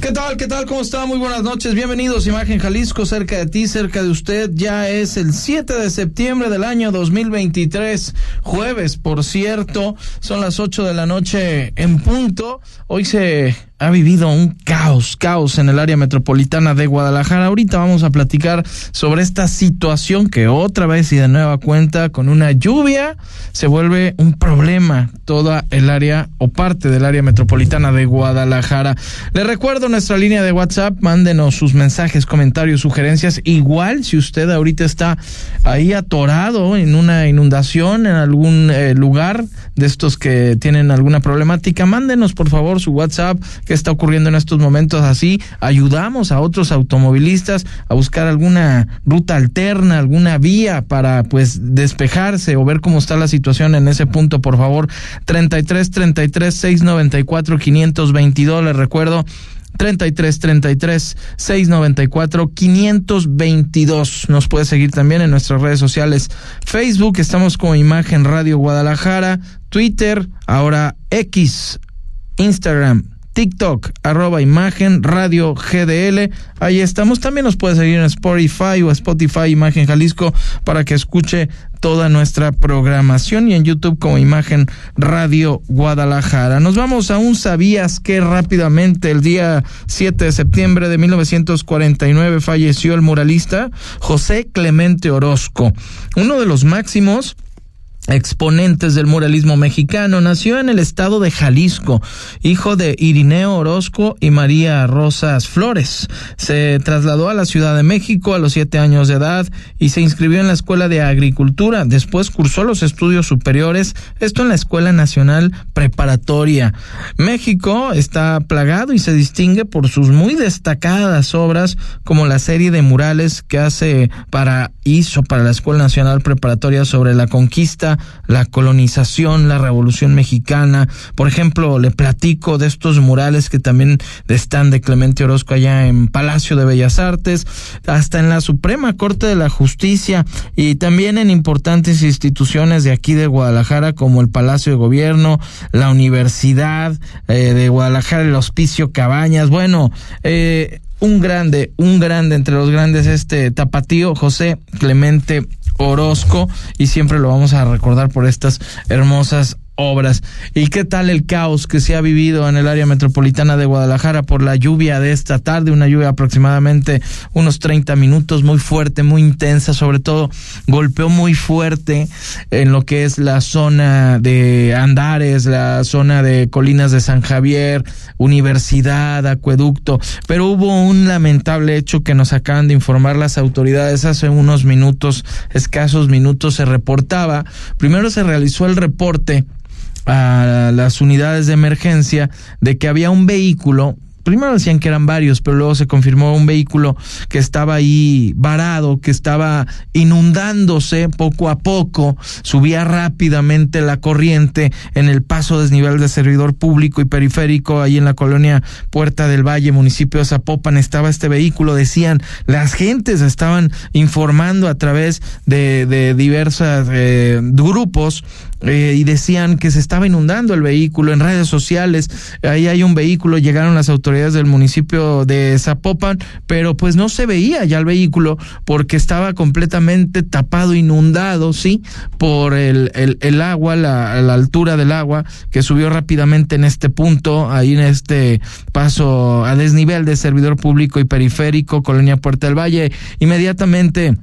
¿Qué tal? ¿Qué tal? ¿Cómo está? Muy buenas noches. Bienvenidos Imagen Jalisco, cerca de ti, cerca de usted. Ya es el 7 de septiembre del año 2023, jueves, por cierto. Son las 8 de la noche en punto. Hoy se ha vivido un caos, caos en el área metropolitana de Guadalajara. Ahorita vamos a platicar sobre esta situación que otra vez y de nueva cuenta con una lluvia se vuelve un problema toda el área o parte del área metropolitana de Guadalajara. Le recuerdo nuestra línea de WhatsApp, mándenos sus mensajes, comentarios, sugerencias. Igual si usted ahorita está ahí atorado en una inundación en algún eh, lugar de estos que tienen alguna problemática, mándenos por favor su WhatsApp qué está ocurriendo en estos momentos así, ayudamos a otros automovilistas a buscar alguna ruta alterna, alguna vía para pues despejarse o ver cómo está la situación en ese punto, por favor. 33 33 694 522, les recuerdo 33 33 694 522. Nos puede seguir también en nuestras redes sociales. Facebook, estamos como Imagen Radio Guadalajara, Twitter, ahora X, Instagram, TikTok, arroba imagen, radio GDL. Ahí estamos. También nos puede seguir en Spotify o Spotify Imagen Jalisco para que escuche toda nuestra programación y en YouTube como Imagen Radio Guadalajara. Nos vamos a un sabías que rápidamente el día 7 de septiembre de 1949 falleció el muralista José Clemente Orozco, uno de los máximos exponentes del muralismo mexicano. Nació en el estado de Jalisco, hijo de Irineo Orozco y María Rosas Flores. Se trasladó a la Ciudad de México a los siete años de edad y se inscribió en la Escuela de Agricultura. Después cursó los estudios superiores, esto en la Escuela Nacional Preparatoria. México está plagado y se distingue por sus muy destacadas obras como la serie de murales que hace para hizo para la Escuela Nacional Preparatoria sobre la conquista la colonización, la revolución mexicana. Por ejemplo, le platico de estos murales que también están de Clemente Orozco allá en Palacio de Bellas Artes, hasta en la Suprema Corte de la Justicia y también en importantes instituciones de aquí de Guadalajara como el Palacio de Gobierno, la Universidad eh, de Guadalajara, el Hospicio Cabañas. Bueno, eh, un grande, un grande entre los grandes, este tapatío José Clemente Orozco y siempre lo vamos a recordar por estas hermosas obras. ¿Y qué tal el caos que se ha vivido en el área metropolitana de Guadalajara por la lluvia de esta tarde? Una lluvia aproximadamente unos 30 minutos, muy fuerte, muy intensa, sobre todo golpeó muy fuerte en lo que es la zona de Andares, la zona de Colinas de San Javier, Universidad, Acueducto, pero hubo un lamentable hecho que nos acaban de informar las autoridades hace unos minutos, escasos minutos, se reportaba, primero se realizó el reporte a las unidades de emergencia de que había un vehículo primero decían que eran varios, pero luego se confirmó un vehículo que estaba ahí varado, que estaba inundándose poco a poco, subía rápidamente la corriente en el paso desnivel de servidor público y periférico, ahí en la colonia Puerta del Valle, municipio de Zapopan, estaba este vehículo, decían, las gentes estaban informando a través de, de diversos eh, grupos eh, y decían que se estaba inundando el vehículo en redes sociales. Ahí hay un vehículo, llegaron las autoridades del municipio de Zapopan, pero pues no se veía ya el vehículo porque estaba completamente tapado, inundado, sí, por el, el, el agua, la, la altura del agua que subió rápidamente en este punto, ahí en este paso a desnivel de servidor público y periférico, Colonia Puerta del Valle. Inmediatamente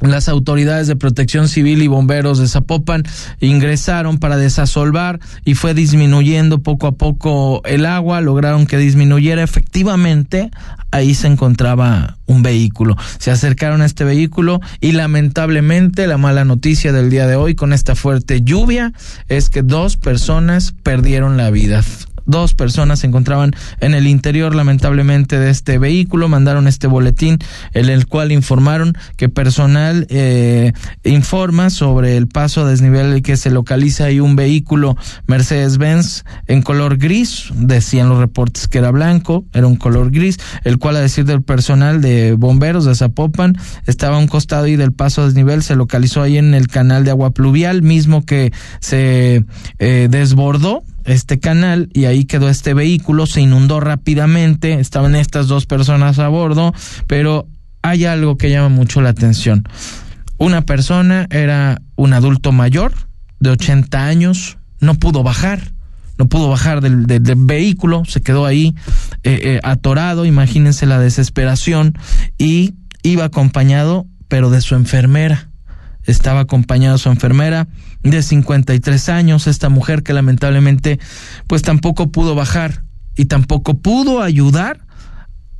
las autoridades de protección civil y bomberos de Zapopan ingresaron para desasolvar y fue disminuyendo poco a poco el agua, lograron que disminuyera efectivamente, ahí se encontraba un vehículo. Se acercaron a este vehículo y lamentablemente la mala noticia del día de hoy con esta fuerte lluvia es que dos personas perdieron la vida dos personas se encontraban en el interior lamentablemente de este vehículo, mandaron este boletín en el cual informaron que personal eh, informa sobre el paso a desnivel que se localiza ahí un vehículo Mercedes-Benz en color gris, decían los reportes que era blanco, era un color gris, el cual a decir del personal de bomberos de Zapopan estaba a un costado y del paso a desnivel se localizó ahí en el canal de agua pluvial mismo que se eh, desbordó este canal y ahí quedó este vehículo, se inundó rápidamente, estaban estas dos personas a bordo, pero hay algo que llama mucho la atención. Una persona era un adulto mayor de 80 años, no pudo bajar, no pudo bajar del, vehículo, se quedó ahí eh, eh, atorado, imagínense la desesperación, y iba acompañado, pero de su enfermera estaba acompañada su enfermera de 53 años, esta mujer que lamentablemente pues tampoco pudo bajar y tampoco pudo ayudar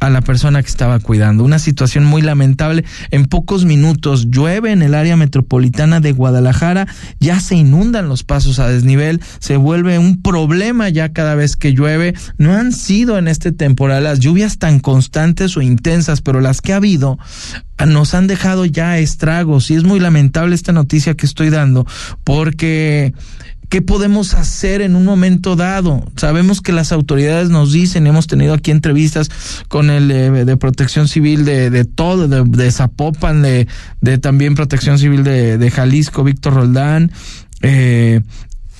a la persona que estaba cuidando. Una situación muy lamentable. En pocos minutos llueve en el área metropolitana de Guadalajara, ya se inundan los pasos a desnivel, se vuelve un problema ya cada vez que llueve. No han sido en este temporal las lluvias tan constantes o intensas, pero las que ha habido nos han dejado ya estragos y es muy lamentable esta noticia que estoy dando porque ¿Qué podemos hacer en un momento dado? Sabemos que las autoridades nos dicen, hemos tenido aquí entrevistas con el eh, de protección civil de, de todo, de, de Zapopan, de, de, también protección civil de, de Jalisco, Víctor Roldán, eh,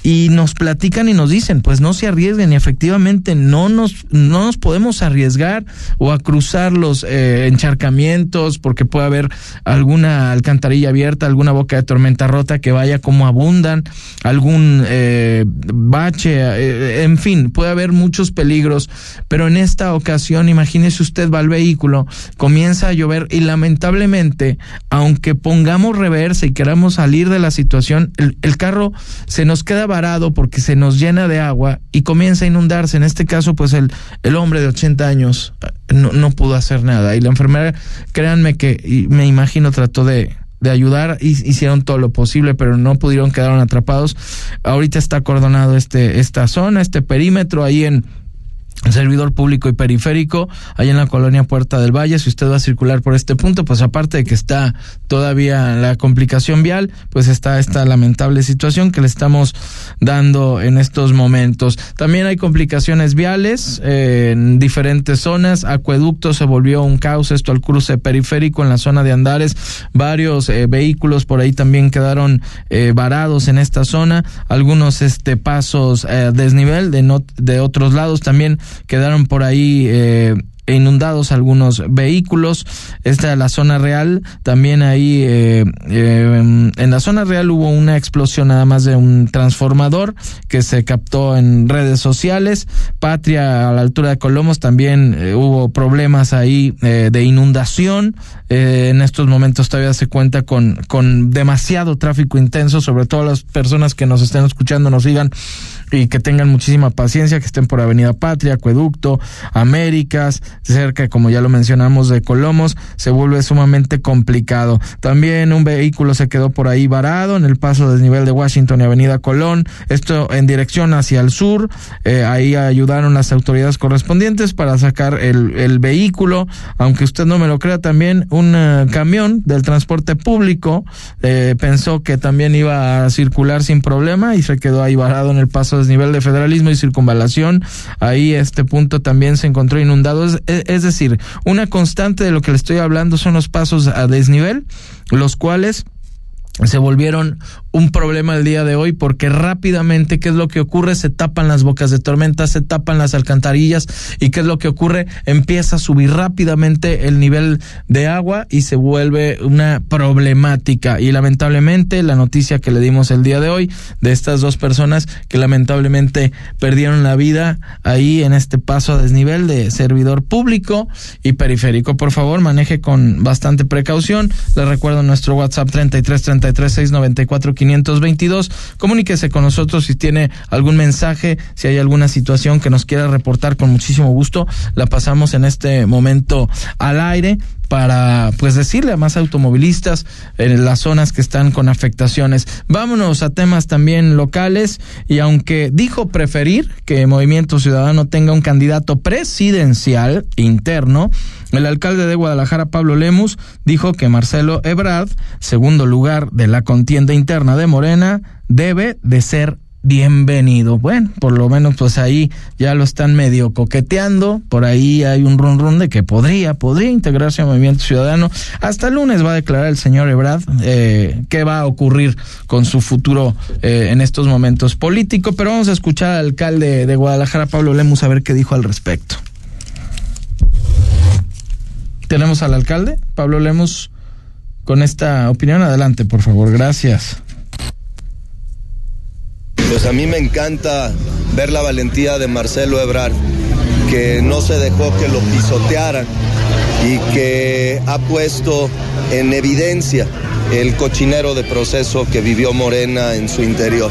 y nos platican y nos dicen, pues no se arriesguen y efectivamente no nos, no nos podemos arriesgar o a cruzar los eh, encharcamientos porque puede haber alguna alcantarilla abierta, alguna boca de tormenta rota que vaya como abundan, algún eh, bache, eh, en fin, puede haber muchos peligros, pero en esta ocasión, imagínese usted va al vehículo, comienza a llover y lamentablemente, aunque pongamos reversa y queramos salir de la situación, el, el carro se nos queda porque se nos llena de agua y comienza a inundarse. En este caso, pues el, el hombre de 80 años eh, no, no pudo hacer nada. Y la enfermera, créanme que me imagino trató de, de ayudar, hicieron todo lo posible, pero no pudieron, quedaron atrapados. Ahorita está acordonado este, esta zona, este perímetro ahí en servidor público y periférico, allá en la colonia Puerta del Valle, si usted va a circular por este punto, pues aparte de que está todavía la complicación vial, pues está esta lamentable situación que le estamos dando en estos momentos. También hay complicaciones viales eh, en diferentes zonas, acueducto se volvió un caos, esto al cruce periférico en la zona de Andares, varios eh, vehículos por ahí también quedaron eh, varados en esta zona, algunos este pasos desnivel de, no, de otros lados. También quedaron por ahí eh, inundados algunos vehículos. Esta es la zona real. También ahí eh, eh, en la zona real hubo una explosión nada más de un transformador que se captó en redes sociales. Patria a la altura de Colomos también eh, hubo problemas ahí de inundación. en estos momentos todavía se cuenta con, con demasiado tráfico intenso, sobre todo las personas que nos estén escuchando nos digan y que tengan muchísima paciencia, que estén por Avenida Patria, Acueducto, Américas, cerca, como ya lo mencionamos, de Colomos, se vuelve sumamente complicado. También un vehículo se quedó por ahí varado en el paso del nivel de Washington y Avenida Colón, esto en dirección hacia el sur, eh, ahí ayudaron las autoridades correspondientes para sacar el, el vehículo, aunque usted no me lo crea, también un eh, camión del transporte público eh, pensó que también iba a circular sin problema y se quedó ahí varado en el paso desnivel de federalismo y circunvalación. Ahí este punto también se encontró inundado. Es, es decir, una constante de lo que le estoy hablando son los pasos a desnivel, los cuales se volvieron un problema el día de hoy porque rápidamente, ¿qué es lo que ocurre? Se tapan las bocas de tormenta, se tapan las alcantarillas y ¿qué es lo que ocurre? Empieza a subir rápidamente el nivel de agua y se vuelve una problemática. Y lamentablemente la noticia que le dimos el día de hoy de estas dos personas que lamentablemente perdieron la vida ahí en este paso a desnivel de servidor público y periférico. Por favor, maneje con bastante precaución. Les recuerdo nuestro WhatsApp 33 33 694 522. Comuníquese con nosotros si tiene algún mensaje, si hay alguna situación que nos quiera reportar con muchísimo gusto. La pasamos en este momento al aire. para pues decirle a más automovilistas en las zonas que están con afectaciones. Vámonos a temas también locales y aunque dijo preferir que Movimiento Ciudadano tenga un candidato presidencial interno, el alcalde de Guadalajara, Pablo Lemus, dijo que Marcelo Ebrard, segundo lugar de la contienda interna de Morena, debe de ser bienvenido. Bueno, por lo menos pues ahí ya lo están medio coqueteando, por ahí hay un run run de que podría, podría integrarse al Movimiento Ciudadano. Hasta el lunes va a declarar el señor Ebrard eh, qué va a ocurrir con su futuro eh, en estos momentos políticos, pero vamos a escuchar al alcalde de Guadalajara, Pablo Lemus, a ver qué dijo al respecto. Tenemos al alcalde, Pablo Lemus, con esta opinión. Adelante, por favor. Gracias. Pues a mí me encanta ver la valentía de Marcelo Ebrard, que no se dejó que lo pisotearan y que ha puesto en evidencia el cochinero de proceso que vivió Morena en su interior.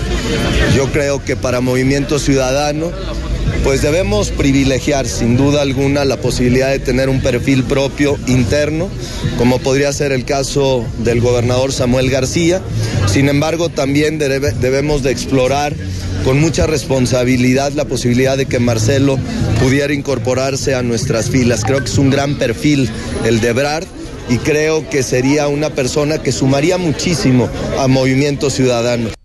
Yo creo que para Movimiento Ciudadano pues debemos privilegiar sin duda alguna la posibilidad de tener un perfil propio interno, como podría ser el caso del gobernador Samuel García. Sin embargo, también debemos de explorar con mucha responsabilidad la posibilidad de que Marcelo pudiera incorporarse a nuestras filas. Creo que es un gran perfil el de Brad y creo que sería una persona que sumaría muchísimo a Movimiento Ciudadano.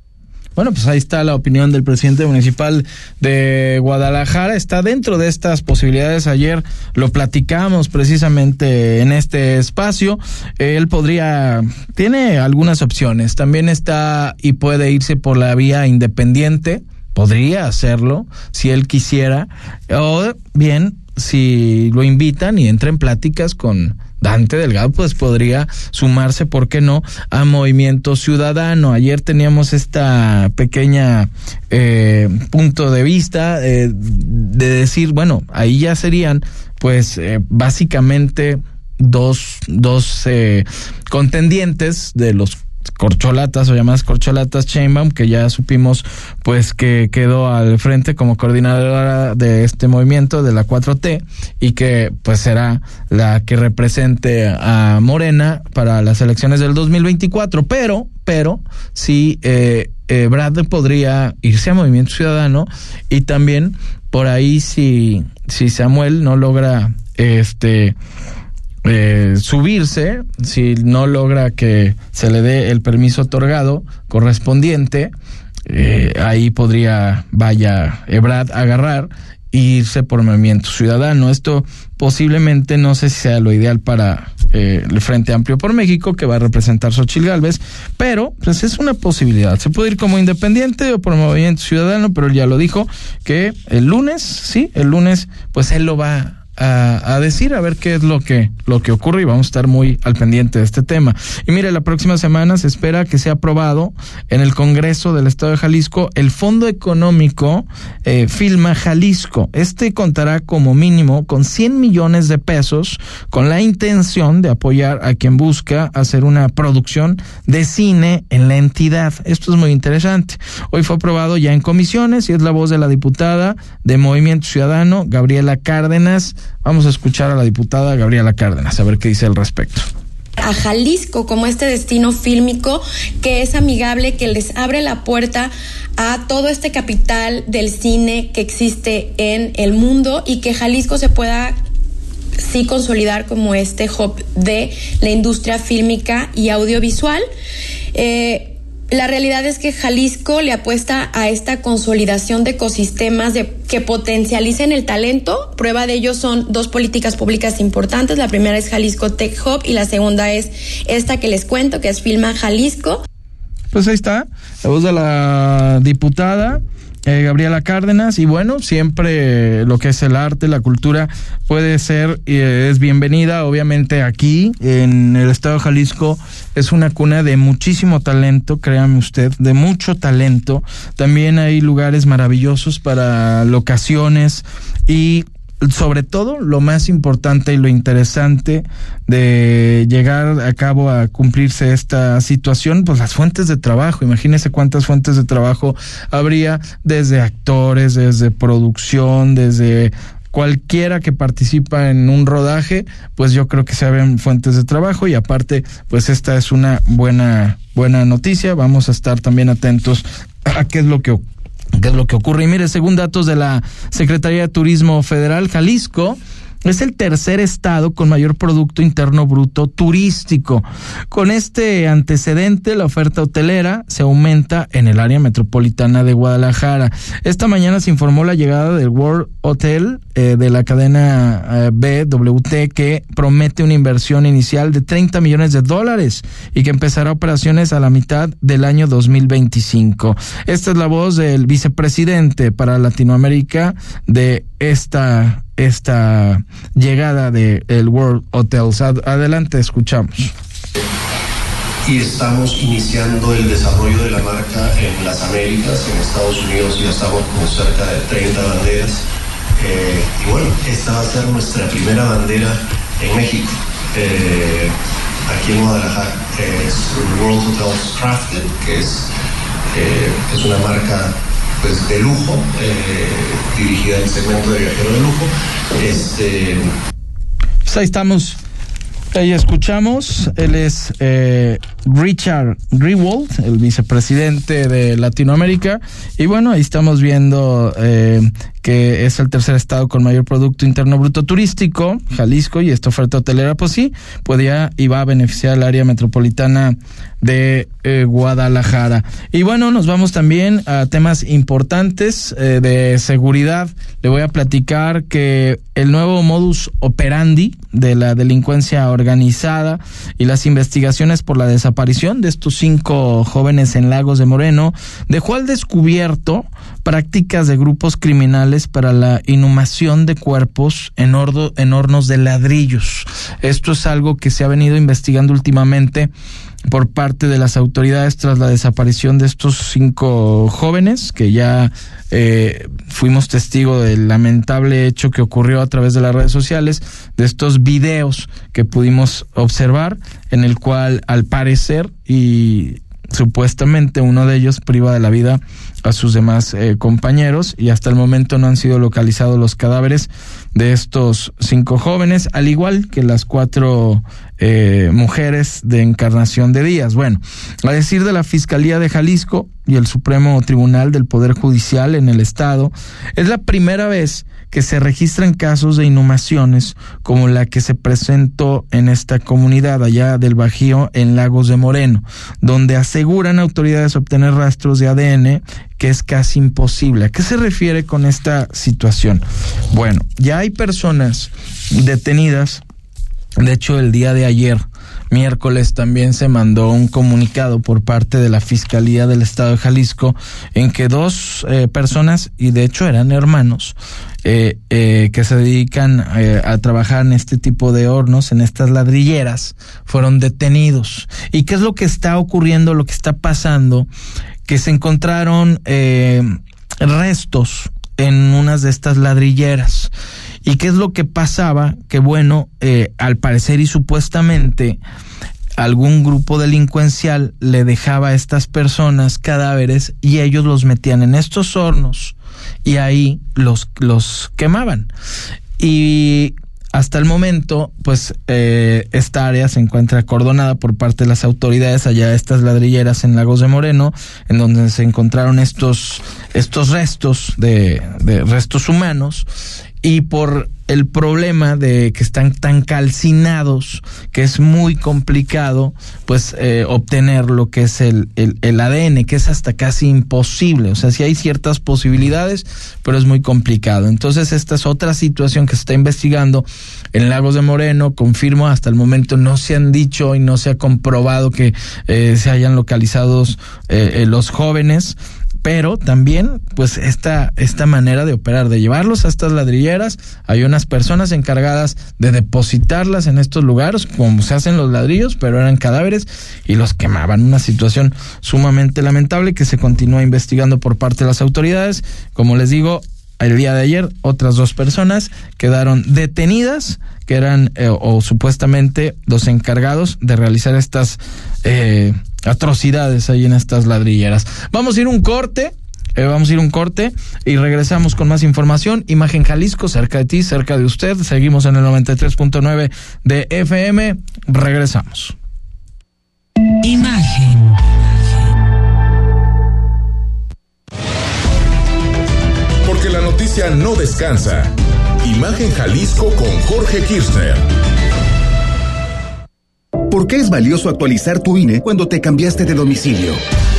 Bueno, pues ahí está la opinión del presidente municipal de Guadalajara. Está dentro de estas posibilidades. Ayer lo platicamos precisamente en este espacio. Él podría, tiene algunas opciones. También está y puede irse por la vía independiente. Podría hacerlo si él quisiera. O bien, si lo invitan y entra en pláticas con Dante Delgado pues podría sumarse, ¿por qué no?, a Movimiento Ciudadano. Ayer teníamos esta pequeña eh, punto de vista eh, de decir, bueno, ahí ya serían pues eh, básicamente dos, dos contendientes de los corcholatas o llamadas corcholatas Chainbaum, que ya supimos pues que quedó al frente como coordinadora de este movimiento de la 4T y que pues será la que represente a Morena para las elecciones del 2024, pero pero sí eh, eh, Brad podría irse a Movimiento Ciudadano y también por ahí si si Samuel no logra este eh, subirse si no logra que se le dé el permiso otorgado correspondiente. Eh, ahí podría, vaya, Ebrad agarrar e irse por movimiento ciudadano. Esto posiblemente no sé si sea lo ideal para eh, el Frente Amplio por México, que va a representar Xochil Gálvez, pero pues es una posibilidad. Se puede ir como independiente o por movimiento ciudadano, pero él ya lo dijo que el lunes, sí, el lunes, pues él lo va a, decir, a ver qué es lo que, lo que ocurre y vamos a estar muy al pendiente de este tema. Y mire, la próxima semana se espera que sea aprobado en el Congreso del Estado de Jalisco el Fondo Económico eh, Filma Jalisco. Este contará como mínimo con 100 millones de pesos con la intención de apoyar a quien busca hacer una producción de cine en la entidad. Esto es muy interesante. Hoy fue aprobado ya en comisiones y es la voz de la diputada de Movimiento Ciudadano, Gabriela Cárdenas. Vamos a escuchar a la diputada Gabriela Cárdenas, a ver qué dice al respecto a Jalisco como este destino fílmico que es amigable, que les abre la puerta a todo este capital del cine que existe en el mundo y que Jalisco se pueda sí consolidar como este hub de la industria fílmica y audiovisual. Eh, la realidad es que Jalisco le apuesta a esta consolidación de ecosistemas que potencialicen el talento. Prueba de ello son dos políticas públicas importantes. La primera es Jalisco Tech Hub y la segunda es esta que les cuento, que es Filma Jalisco. Pues ahí está, la voz de la diputada eh, Gabriela Cárdenas y bueno, siempre lo que es el arte, la cultura puede ser y es bienvenida, obviamente aquí en el estado de Jalisco es una cuna de muchísimo talento, créame usted, de mucho talento. También hay lugares maravillosos para locaciones y sobre todo lo más importante y lo interesante de llegar a cabo a cumplirse esta situación, pues las fuentes de trabajo. Imagínese cuántas fuentes de trabajo habría desde actores, desde producción, desde cualquiera que participa en un rodaje, pues yo creo que se abren fuentes de trabajo y aparte, pues esta es una buena, buena noticia. Vamos a estar también atentos a qué es lo que qué es lo que ocurre. Y mire, según datos de la Secretaría de Turismo Federal, Jalisco es el tercer estado con mayor Producto Interno Bruto turístico. Con este antecedente, la oferta hotelera se aumenta en el área metropolitana de Guadalajara. Esta mañana se informó la llegada del World Hotel eh, de la cadena eh, BWT que promete una inversión inicial de 30 millones de dólares y que empezará operaciones a la mitad del año 2025. Esta es la voz del vicepresidente para Latinoamérica de esta esta llegada de el World Hotels. Adelante, escuchamos. Y estamos iniciando el desarrollo de la marca en las Américas, en Estados Unidos ya estamos con cerca de 30 banderas. Eh, y bueno, esta va a ser nuestra primera bandera en México, eh, aquí en Guadalajara. Es World Hotels Crafted, que es, eh, es una marca pues, de lujo, eh, dirigida al segmento de viajero de lujo. Este... Pues ahí estamos. Ahí escuchamos, él es eh, Richard Greenwald, el vicepresidente de Latinoamérica, y bueno, ahí estamos viendo eh, que es el tercer estado con mayor Producto Interno Bruto Turístico, Jalisco, y esta oferta hotelera, pues sí, podía y va a beneficiar al área metropolitana de eh, Guadalajara. Y bueno, nos vamos también a temas importantes eh, de seguridad. Le voy a platicar que el nuevo modus operandi de la delincuencia organizada y las investigaciones por la desaparición de estos cinco jóvenes en Lagos de Moreno dejó al descubierto prácticas de grupos criminales para la inhumación de cuerpos en, en hornos de ladrillos. Esto es algo que se ha venido investigando últimamente por parte de las autoridades tras la desaparición de estos cinco jóvenes que ya eh, fuimos testigo del lamentable hecho que ocurrió a través de las redes sociales, de estos videos que pudimos observar, en el cual al parecer y supuestamente uno de ellos priva de la vida a sus demás eh, compañeros y hasta el momento no han sido localizados los cadáveres de estos cinco jóvenes, al igual que las cuatro eh, mujeres de encarnación de Díaz. Bueno, a decir de la Fiscalía de Jalisco y el Supremo Tribunal del Poder Judicial en el Estado, es la primera vez que se registran casos de inhumaciones como la que se presentó en esta comunidad allá del Bajío en Lagos de Moreno, donde aseguran autoridades obtener rastros de ADN que es casi imposible. ¿A qué se refiere con esta situación? Bueno, ya hay personas detenidas, de hecho el día de ayer miércoles también se mandó un comunicado por parte de la Fiscalía del Estado de Jalisco en que dos eh, personas, y de hecho eran hermanos, eh, eh, que se dedican a trabajar en este tipo de hornos, en estas ladrilleras, fueron detenidos. ¿Y qué es lo que está ocurriendo, lo que está pasando? Que se encontraron restos en unas de estas ladrilleras. ¿Y qué es lo que pasaba? Que bueno, eh, al parecer y supuestamente algún grupo delincuencial le dejaba a estas personas cadáveres y ellos los metían en estos hornos y ahí los, los quemaban. Y hasta el momento, pues eh, esta área se encuentra acordonada por parte de las autoridades allá estas ladrilleras en Lagos de Moreno, en donde se encontraron estos estos restos de, de restos humanos y por el problema de que están tan calcinados que es muy complicado pues eh, obtener lo que es el, el, el, ADN que es hasta casi imposible. O sea sí hay ciertas posibilidades pero es muy complicado. Entonces esta es otra situación que se está investigando en Lagos de Moreno. Confirmo hasta el momento no se han dicho y no se ha comprobado que eh, se hayan localizado eh, los jóvenes pero también pues esta, esta manera de operar, de llevarlos a estas ladrilleras, hay unas personas encargadas de depositarlas en estos lugares, como se hacen los ladrillos, pero eran cadáveres y los quemaban. Una situación sumamente lamentable que se continúa investigando por parte de las autoridades. Como les digo, el día de ayer otras dos personas quedaron detenidas que eran eh, o supuestamente los encargados de realizar estas eh, atrocidades ahí en estas ladrilleras. Vamos a ir un corte Eh, vamos a ir un corte y regresamos con más información. Imagen Jalisco, cerca de ti, cerca de usted. Seguimos en el 93.9 de FM. Regresamos. Imagen. No descansa. Imagen Jalisco con Jorge Kirchner. ¿Por qué es valioso actualizar tu INE cuando te cambiaste de domicilio?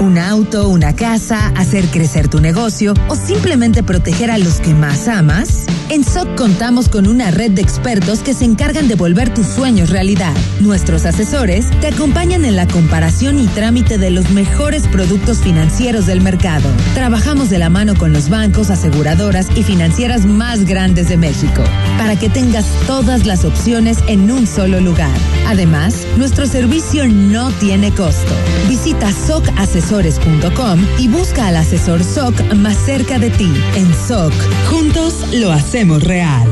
¿Un auto, una casa, hacer crecer tu negocio o simplemente proteger a los que más amas? En SOC contamos con una red de expertos que se encargan de volver tus sueños realidad. Nuestros asesores te acompañan en la comparación y trámite de los mejores productos financieros del mercado. Trabajamos de la mano con los bancos, aseguradoras y financieras más grandes de México para que tengas todas las opciones en un solo lugar. Además, nuestro servicio no tiene costo. Visita y busca al asesor SOC más cerca de ti. En SOC, juntos lo hacemos real.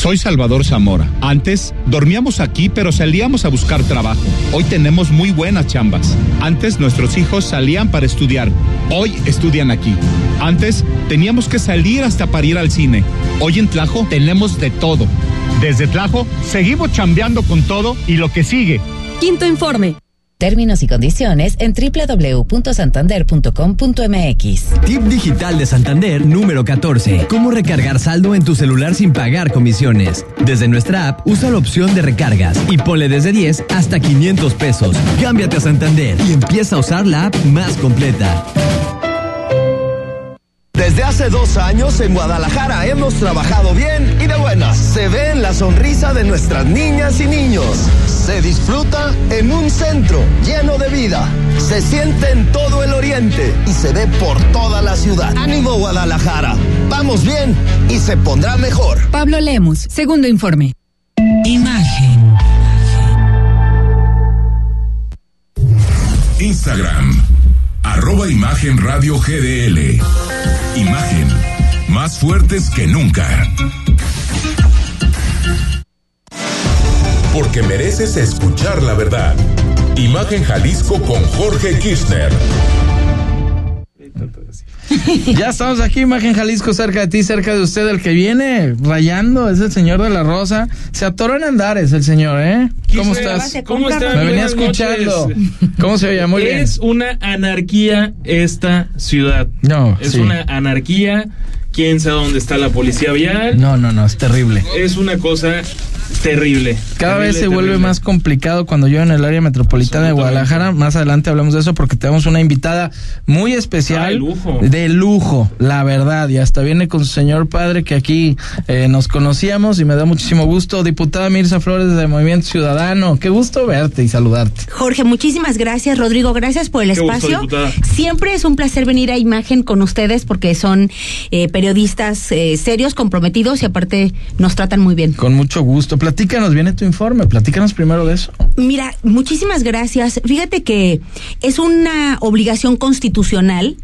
Soy Salvador Zamora. Antes dormíamos aquí, pero salíamos a buscar trabajo. Hoy tenemos muy buenas chambas. Antes nuestros hijos salían para estudiar. Hoy estudian aquí. Antes teníamos que salir hasta para ir al cine. Hoy en Tlajo tenemos de todo. Desde Tlajo seguimos chambeando con todo y lo que sigue. Quinto informe. Términos y condiciones en www.santander.com.mx. Tip digital de Santander número 14. Cómo recargar saldo en tu celular sin pagar comisiones. Desde nuestra app, usa la opción de recargas y ponle desde 10 hasta 500 pesos. Cámbiate a Santander y empieza a usar la app más completa. Desde hace dos años en Guadalajara hemos trabajado bien y de buenas. Se ve en la sonrisa de nuestras niñas y niños. Se disfruta en un centro lleno de vida. Se siente en todo el oriente y se ve por toda la ciudad. Ánimo Guadalajara. Vamos bien y se pondrá mejor. Pablo Lemus, segundo informe. Imagen. Instagram. Arroba Imagen Radio GDL. Imagen. Más fuertes que nunca. Porque mereces escuchar la verdad. Imagen Jalisco con Jorge Kirchner. Ya estamos aquí, Imagen Jalisco, cerca de ti, cerca de usted. El que viene rayando es el señor de la Rosa. Se atoró en Andares el señor, ¿eh? ¿Cómo estás? ¿Cómo estás? Me venía escuchando. ¿Cómo se oye? Muy bien. Es una anarquía esta ciudad. No, Es sí. una anarquía. ¿Quién sabe dónde está la policía vial? No, no, no, es terrible. Es una cosa terrible. Cada Terrible, vez se vuelve más complicado cuando yo en el área metropolitana de Guadalajara. Más adelante hablamos de eso porque tenemos una invitada muy especial. Ah, de lujo. De lujo, la verdad. Y hasta viene con su señor padre que aquí eh, nos conocíamos y me da muchísimo gusto. Diputada Mirza Flores de Movimiento Ciudadano. Qué gusto verte y saludarte. Jorge, muchísimas gracias. Rodrigo, gracias por el Qué espacio. Siempre es un placer venir a Imagen con ustedes porque son eh, periodistas eh, serios, comprometidos y aparte nos tratan muy bien. Con mucho gusto. Platícanos, viene tu informe. Platícanos primero de eso. Mira, muchísimas gracias. Fíjate que es una obligación constitucional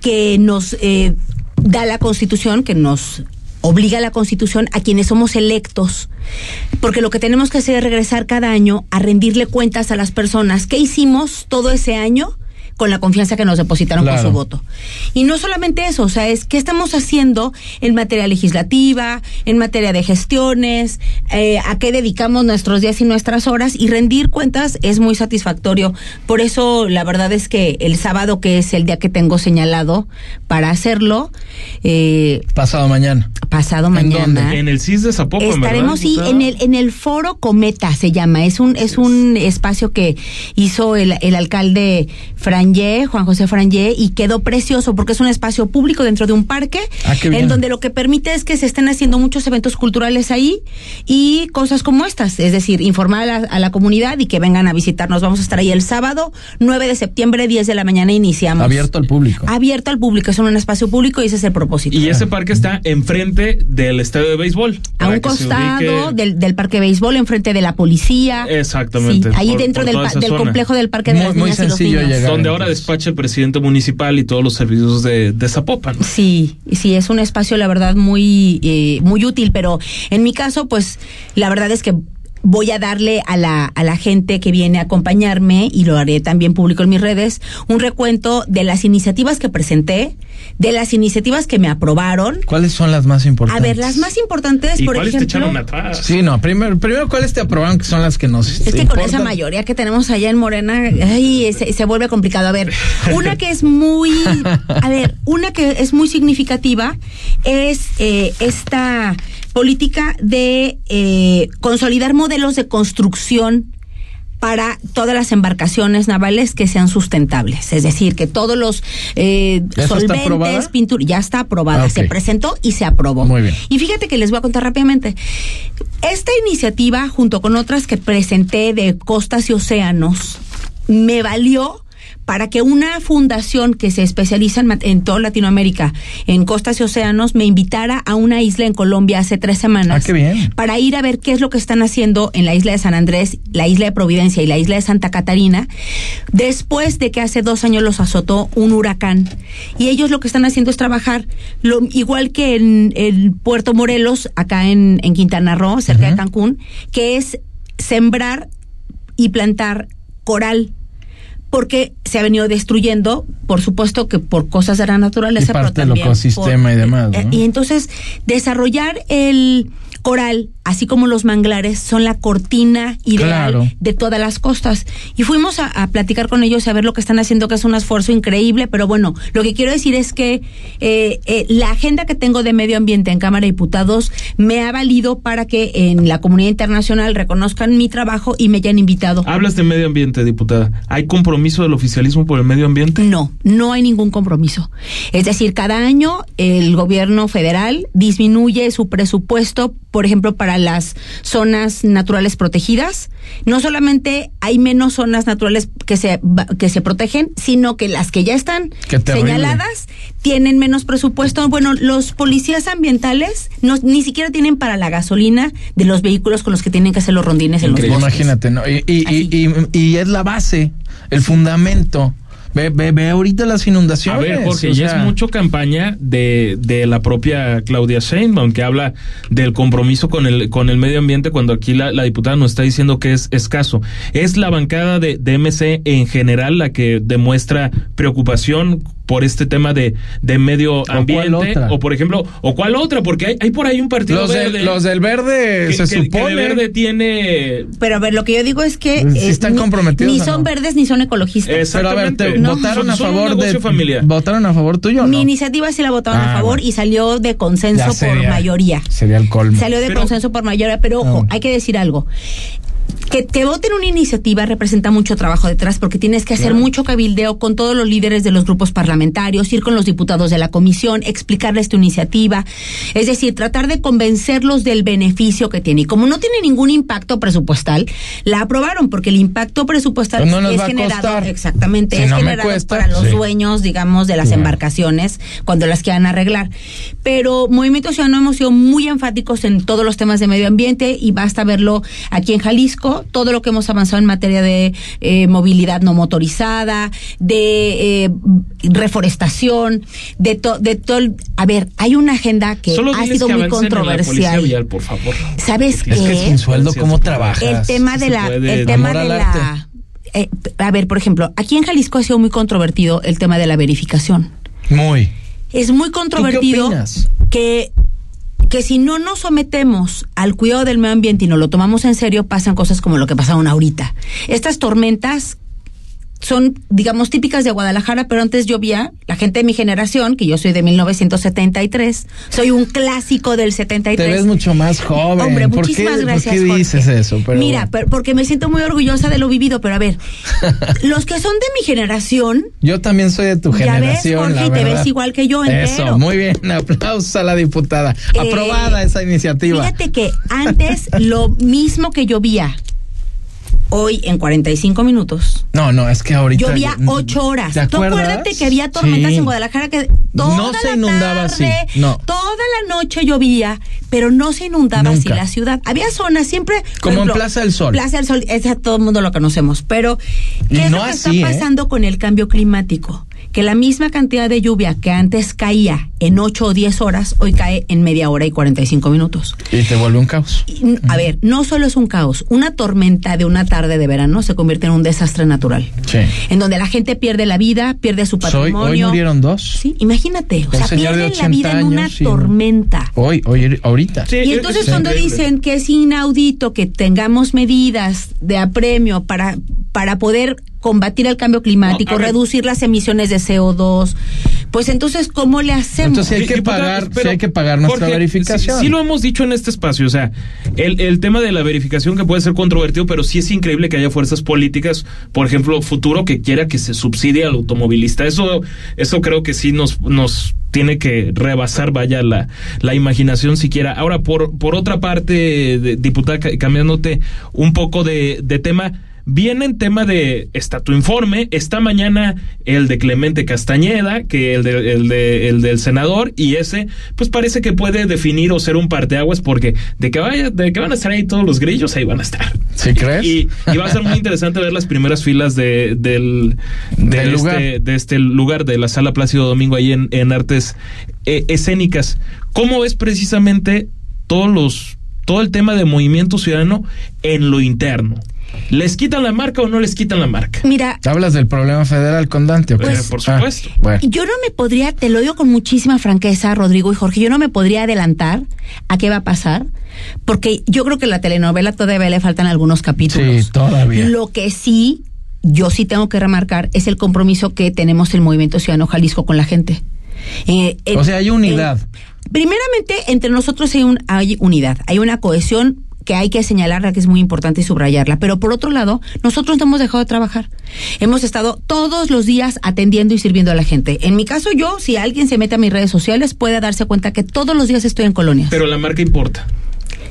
que nos eh, da la Constitución, que nos obliga la Constitución a quienes somos electos. Porque lo que tenemos que hacer es regresar cada año a rendirle cuentas a las personas. ¿Qué hicimos todo ese año? Con la confianza que nos depositaron Claro. con su voto. Y no solamente eso, o sea, es qué estamos haciendo en materia legislativa, en materia de gestiones, eh, a qué dedicamos nuestros días y nuestras horas y rendir cuentas es muy satisfactorio. Por eso la verdad es que el sábado, que es el día que tengo señalado para hacerlo, eh, Pasado mañana. pasado mañana. En el CIS de Zapopan, Estaremos sí, ¿verdad, en el en el foro Cometa se llama, es un es un espacio que hizo el, el alcalde Fraño Frangé, Juan José Frangé, y quedó precioso porque es un espacio público dentro de un parque, Ah, qué bien. en donde lo que permite es que se estén haciendo muchos eventos culturales ahí y cosas como estas, es decir, informar a la, a la comunidad y que vengan a visitarnos. Vamos a estar ahí el sábado, 9 de septiembre, 10 de la mañana, iniciamos. Abierto al público. Abierto al público, es un espacio público y ese es el propósito. Y ese parque está enfrente del estadio de béisbol. a un costado del, del parque de béisbol, enfrente de la policía. Exactamente. Sí, ahí por- dentro por del, complejo del parque de Muy- las muy niñas y los niños. llegar. Donde ahora despacha el presidente municipal y todos los servicios de, de Zapopan. Sí, sí, es un espacio, la verdad, muy, eh, muy útil, pero en mi caso, pues, la verdad es que voy a darle a la, a la gente que viene a acompañarme, y lo haré también público en mis redes, un recuento de las iniciativas que presenté, de las iniciativas que me aprobaron. ¿Cuáles son las más A importantes? ver, las más importantes, ¿Y por cuáles te ejemplo... echaron atrás? Sí, no, primero, primero ¿cuáles te aprobaron que son las que nos Es que con esa mayoría que tenemos allá en Morena, ay, se, se vuelve complicado. A ver, una que es muy, a ver, una que es muy significativa es eh, esta política de eh, consolidar modelos de construcción para todas las embarcaciones navales que sean sustentables, es decir, que todos los eh, solventes, pintura, ya está aprobada, Ah, se presentó y se aprobó. Muy bien. Y fíjate que les voy a contar rápidamente. Esta iniciativa, junto con otras que presenté de costas y océanos, me valió para que una fundación que se especializa en, en toda Latinoamérica, en costas y océanos, me invitara a una isla en Colombia hace tres semanas. Ah, qué bien. Para ir a ver qué es lo que están haciendo en la isla de San Andrés, la isla de Providencia y la isla de Santa Catarina, después de que hace dos años los azotó un huracán. Y ellos lo que están haciendo es trabajar, lo, igual que en el Puerto Morelos, acá en, en Quintana Roo, cerca de Cancún, que es sembrar y plantar coral porque se ha venido destruyendo, por supuesto que por cosas de la naturaleza, Y parte pero del también ecosistema por- y demás, eh, ¿no? Y entonces desarrollar el coral, así como los manglares, son la cortina ideal Claro. de todas las costas. Y fuimos a, a platicar con ellos a ver lo que están haciendo, que es un esfuerzo increíble, pero bueno, lo que quiero decir es que eh, eh, la agenda que tengo de medio ambiente en Cámara de Diputados me ha valido para que en la comunidad internacional reconozcan mi trabajo y me hayan invitado. Hablas de medio ambiente, diputada. ¿Hay compromiso del oficialismo por el medio ambiente? No, no hay ningún compromiso. Es decir, cada año el gobierno federal disminuye su presupuesto, por ejemplo, para las zonas naturales protegidas. No solamente hay menos zonas naturales que se que se protegen, sino que las que ya están señaladas tienen menos presupuesto. Bueno, los policías ambientales no, ni siquiera tienen para la gasolina de los vehículos con los que tienen que hacer los rondines en los bosques. Imagínate, ¿no? Y, y, y- y es la base, el fundamento. Ve, ve, ve ahorita las A inundaciones. ver, porque o ya sea, es mucho campaña de, de la propia Claudia Sheinbaum, que habla del compromiso con el, con el medio ambiente, cuando aquí la, la diputada nos está diciendo que es escaso. Es la bancada de, de MC en general la que demuestra preocupación por este tema de, de medio cuál ambiente. otra? O, por ejemplo, o cuál otra, porque hay, hay por ahí un partido Los, del- verde. los del verde que, se que- que supone. de verde tiene Pero a ver, lo que yo digo es que ¿Sí eh, están ni- comprometidos ni o son no? verdes ni son ecologistas. Pero a ver, te. No, votaron son- a favor de. familiar. ¿Votaron a favor tuyo o Mi no? iniciativa sí la votaron Ah, a favor bueno. y salió de consenso por mayoría. Sería el colmo. Salió de Pero- consenso por mayoría, pero ojo, Ah. hay que decir algo. Que te voten una iniciativa representa mucho trabajo detrás porque tienes que hacer Claro. mucho cabildeo con todos los líderes de los grupos parlamentarios, ir con los diputados de la comisión, explicarles tu iniciativa, es decir, tratar de convencerlos del beneficio que tiene. Y como no tiene ningún impacto presupuestal, la aprobaron porque el impacto presupuestal Pues no es generado costar. exactamente Si es no generado cuesta, para los sí. dueños, digamos, de las Claro. embarcaciones cuando las quieran arreglar. Pero Movimiento Ciudadano hemos sido muy enfáticos en todos los temas de medio ambiente y basta verlo aquí en Jalisco, todo lo que hemos avanzado en materia de eh, movilidad no motorizada, de eh, reforestación, de todo, de todo. el- A ver, hay una agenda que Solo ha sido que muy en la controversial. vial, por favor. ¿Sabes qué? Es que sin sueldo, ¿cómo trabajas? el tema de la el tema de la eh, a ver por ejemplo aquí en Jalisco ha sido muy controvertido el tema de la verificación Muy. es muy controvertido opinas? que que si no nos sometemos al cuidado del medio ambiente y no lo tomamos en serio pasan cosas como lo que pasaron ahorita. Estas tormentas son, digamos, típicas de Guadalajara, pero antes llovía, la gente de mi generación, que yo soy de 1973, soy un clásico del 73. Te ves mucho más joven. Hombre, ¿Por muchísimas qué, gracias. ¿Por qué dices Jorge. eso? Pero Mira, pero- porque me siento muy orgullosa de lo vivido, pero a ver, los que son de mi generación, Yo también soy de tu Ya ves, generación. Jorge, la y te ves igual que yo entero. Eso, muy bien. Aplausos a la diputada. Eh, Aprobada esa iniciativa. Fíjate que antes lo mismo que llovía hoy en 45 minutos. No, no, es que ahorita. Llovía ocho horas. ¿Te Tú acuérdate que había tormentas Sí. en Guadalajara que toda No se la inundaba así, tarde, no. toda la noche llovía, pero no se inundaba así Nunca. la ciudad. Había zonas siempre. Como en Plaza del Sol. Plaza del Sol, esa todo el mundo lo conocemos, pero ¿qué es lo que así, ¿eh? está pasando con el cambio climático? Que la misma cantidad de lluvia que antes caía en 8 o 10 horas, hoy cae en media hora y 45 minutos. Y te vuelve un caos. Y, A ver, no solo es un caos, una tormenta de una tarde de verano se convierte en un desastre natural, Sí. en donde la gente pierde la vida, pierde su Soy, hoy patrimonio. murieron dos. Sí, imagínate, o sea, pierden la 80 vida en una tormenta. Hoy, hoy, ahorita. y entonces cuando dicen que es inaudito que tengamos medidas de apremio para, para poder combatir el cambio climático, No, reducir las emisiones de CO2, pues entonces, ¿cómo le hacemos? Entonces hay que pagar, pero, sí hay que pagar nuestra Jorge, verificación. Sí, sí lo hemos dicho en este espacio, o sea, el, el tema de la verificación que puede ser controvertido, pero sí es increíble que haya fuerzas políticas, por ejemplo, futuro que quiera que se subsidie al automovilista. Eso, eso creo que sí nos, nos tiene que rebasar, vaya, la, la imaginación siquiera. Ahora, por, por otra parte, de- diputada, ca- cambiándote un poco de, de tema, Viene en tema de está tu informe, esta mañana el de Clemente Castañeda, que el de, el de el del senador, y ese, pues parece que puede definir o ser un parteaguas, porque de que vaya, de que van a estar ahí todos los grillos, ahí van a estar. ¿Sí crees? Y, y va a ser muy interesante ver las primeras filas de, del, de este, lugar. de este lugar, de la sala Plácido Domingo, ahí en, en artes eh, escénicas. ¿Cómo ves precisamente todos los, todo el tema de movimiento ciudadano en lo interno? ¿Les quitan la marca o no les quitan la marca? Mira, Hablas del problema federal con Dante, ¿o qué? Pues, por Ah, supuesto. bueno. Yo no me podría, te lo digo con muchísima franqueza, Rodrigo y Jorge, yo no me podría adelantar a qué va a pasar, porque yo creo que la telenovela todavía le faltan algunos capítulos. Sí, todavía. Lo que sí, yo sí tengo que remarcar, es el compromiso que tenemos el Movimiento Ciudadano Jalisco con la gente. Eh, en- O sea, hay unidad. en- primeramente, entre nosotros hay, un, hay unidad, hay una cohesión que hay que señalarla, que es muy importante y subrayarla. Pero por otro lado, nosotros no hemos dejado de trabajar. Hemos estado todos los días atendiendo y sirviendo a la gente. En mi caso, yo, si alguien se mete a mis redes sociales, puede darse cuenta que todos los días estoy en colonias. Pero la marca importa.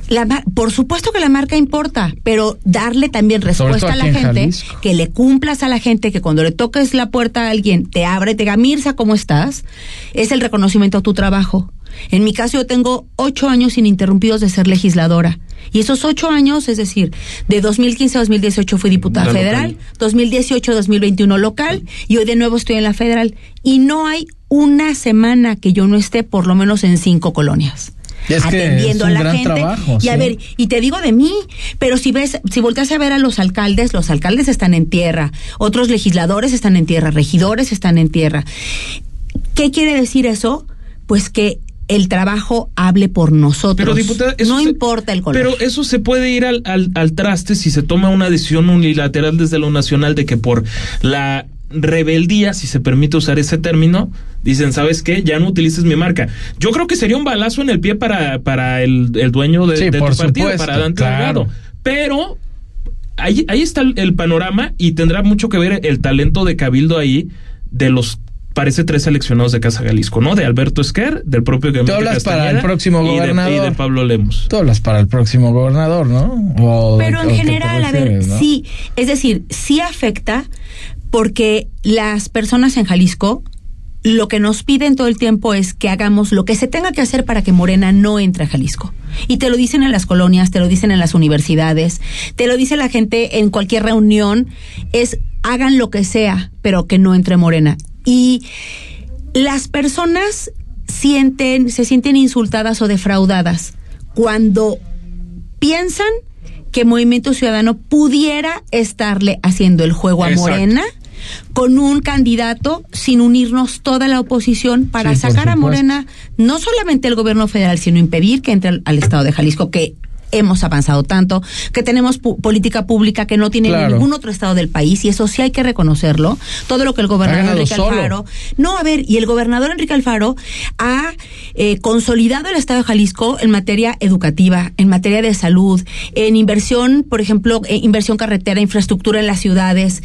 La mar- por supuesto que la marca importa, pero darle también respuesta a la gente, Jalisco. que le cumplas a la gente, que cuando le toques la puerta a alguien te abre, te diga, Mirza, ¿cómo estás? Es el reconocimiento a tu trabajo. En mi caso yo tengo ocho años ininterrumpidos de ser legisladora. Y esos ocho años, es decir, de 2015 a 2018 fui diputada La federal, local. 2018 a 2021 local, y hoy de nuevo estoy en la federal. Y no hay una semana que yo no esté por lo menos en cinco colonias que atendiendo es un a la gran gente. trabajo, y a sí. ver, y te digo de mí, pero si ves, si volteas a ver a los alcaldes, los alcaldes están en tierra, otros legisladores están en tierra, regidores están en tierra. ¿Qué quiere decir eso? Pues que el trabajo hable por nosotros. Pero, diputada, eso no se- importa el color. Pero eso se puede ir al, al, al traste si se toma una decisión unilateral desde lo nacional de que por la rebeldía, si se permite usar ese término, dicen, ¿sabes qué? Ya no utilices mi marca. Yo creo que sería un balazo en el pie para, para el, el dueño de, Sí, de tu por partido, supuesto, para Dante claro. Delgado. Pero ahí, ahí está el, el panorama y tendrá mucho que ver el talento de Cabildo ahí de los parece tres seleccionados de Casa Jalisco, ¿no? De Alberto Esquer, del propio Clemente hablas para el próximo y de- gobernador. y de Pablo Lemos. Tú hablas para el próximo gobernador, ¿no? O- Pero en que general, a ver, sí, es decir, sí afecta porque las personas en Jalisco lo que nos piden todo el tiempo es que hagamos lo que se tenga que hacer para que Morena no entre a Jalisco. Y te lo dicen en las colonias, te lo dicen en las universidades, te lo dice la gente en cualquier reunión, es hagan lo que sea, pero que no entre Morena. Y las personas sienten, se sienten insultadas o defraudadas cuando piensan que Movimiento Ciudadano pudiera estarle haciendo el juego a Exacto. Morena con un candidato sin unirnos toda la oposición para Sí, sacar a. Morena no solamente el gobierno federal, sino impedir que entre al, al estado de Jalisco, que hemos avanzado tanto, que tenemos política pública que no tiene ningún otro estado del país y eso sí hay que reconocerlo. Todo lo que el gobernador Enrique Alfaro. No, a ver, y el gobernador Enrique Alfaro ha eh, consolidado el estado de Jalisco en materia educativa, en materia de salud, en inversión, por ejemplo, eh, inversión carretera, infraestructura en las ciudades,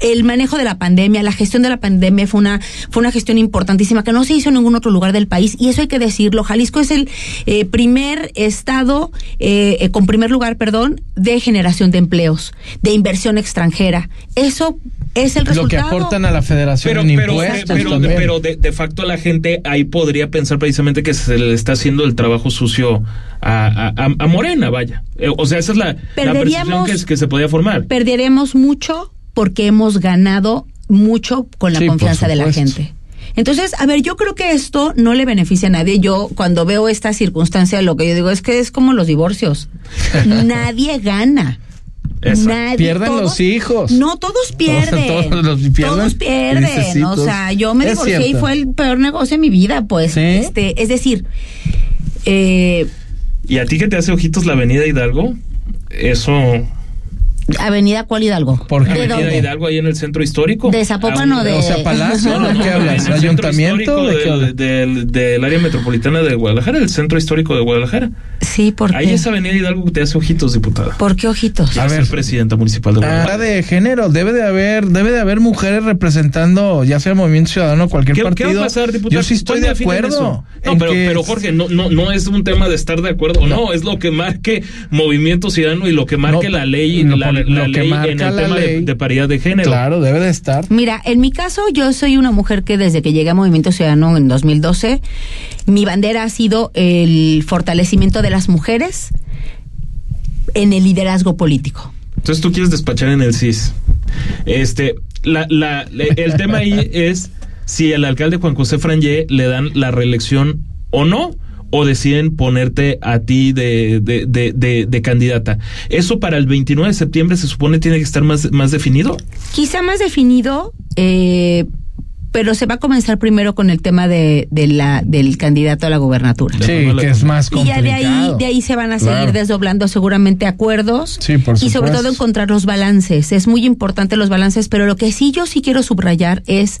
el manejo de la pandemia, la gestión de la pandemia fue una fue una gestión importantísima que no se hizo en ningún otro lugar del país y eso hay que decirlo. Jalisco es el eh, primer estado eh, con primer lugar, perdón, de generación de empleos, de inversión extranjera. Eso es el resultado. Lo que aportan a la federación pero, en pero, impuestos pero, pero de, de, facto la gente ahí podría pensar precisamente que se le está haciendo el trabajo sucio a, a, a Morena, vaya. Eh, o sea, esa es la, la percepción que, que se podía formar. Perderemos mucho porque hemos ganado mucho con la Sí, confianza de la gente. Entonces, a ver, yo creo que esto no le beneficia a nadie. Yo cuando veo esta circunstancia, lo que yo digo es que es como los divorcios. nadie gana. Eso. Nadie, Pierden todos- los hijos. No, todos pierden. Todos los pierden. Todos pierden. O sea, yo me Es divorcié y fue el peor negocio de mi vida, pues. Este, es decir, eh, ¿Y a ti que te hace ojitos la avenida Hidalgo? Eso... Avenida Cual Hidalgo. ¿Por ¿De Avenida dónde? Hidalgo ahí en el centro histórico. ¿De Zapopan Ah, o de- O sea, Palacio, No, ¿de no, qué no, hablas? el ¿Ayuntamiento? histórico ¿De qué del, hablas? del, del área metropolitana de Guadalajara, el centro histórico de Guadalajara. Sí, ¿por Ahí qué? es Avenida Hidalgo que te hace ojitos, diputada. ¿Por qué ojitos? A ver, presidenta municipal de Guadalajara. Ah, de género, debe de haber, debe de haber mujeres representando, ya sea Movimiento Ciudadano o cualquier ¿Qué, partido. qué va a pasar, diputado? Yo sí estoy de ¿Cuándo definen acuerdo. eso? No, pero, que- pero Jorge, no, no, no es un tema de estar de acuerdo o no, es lo que marque Movimiento Ciudadano y lo que marque No, la ley, lo- la, lo la que ley en el la tema de, ley. de paridad de género. Claro, debe de estar. Mira, en mi caso, yo soy una mujer que desde que llegué a Movimiento Ciudadano en 2012, mi bandera ha sido el fortalecimiento de las mujeres en el liderazgo político. Entonces tú quieres despachar en el CIS. Este, la, el tema ahí es si al alcalde Juan José Frangé le dan la reelección o no, o deciden ponerte a ti de, de, de, de- de candidata. Eso para el 29 de septiembre se supone tiene que estar más, más definido. Quizá más definido, eh, pero se va a comenzar primero con el tema de, de la, del candidato a la gobernatura. Sí, que es más Y ya complicado. de ahí, de ahí se van a seguir Claro. desdoblando seguramente acuerdos Sí, por y sobre todo encontrar los balances. Es muy importante los balances, pero lo que sí yo sí quiero subrayar es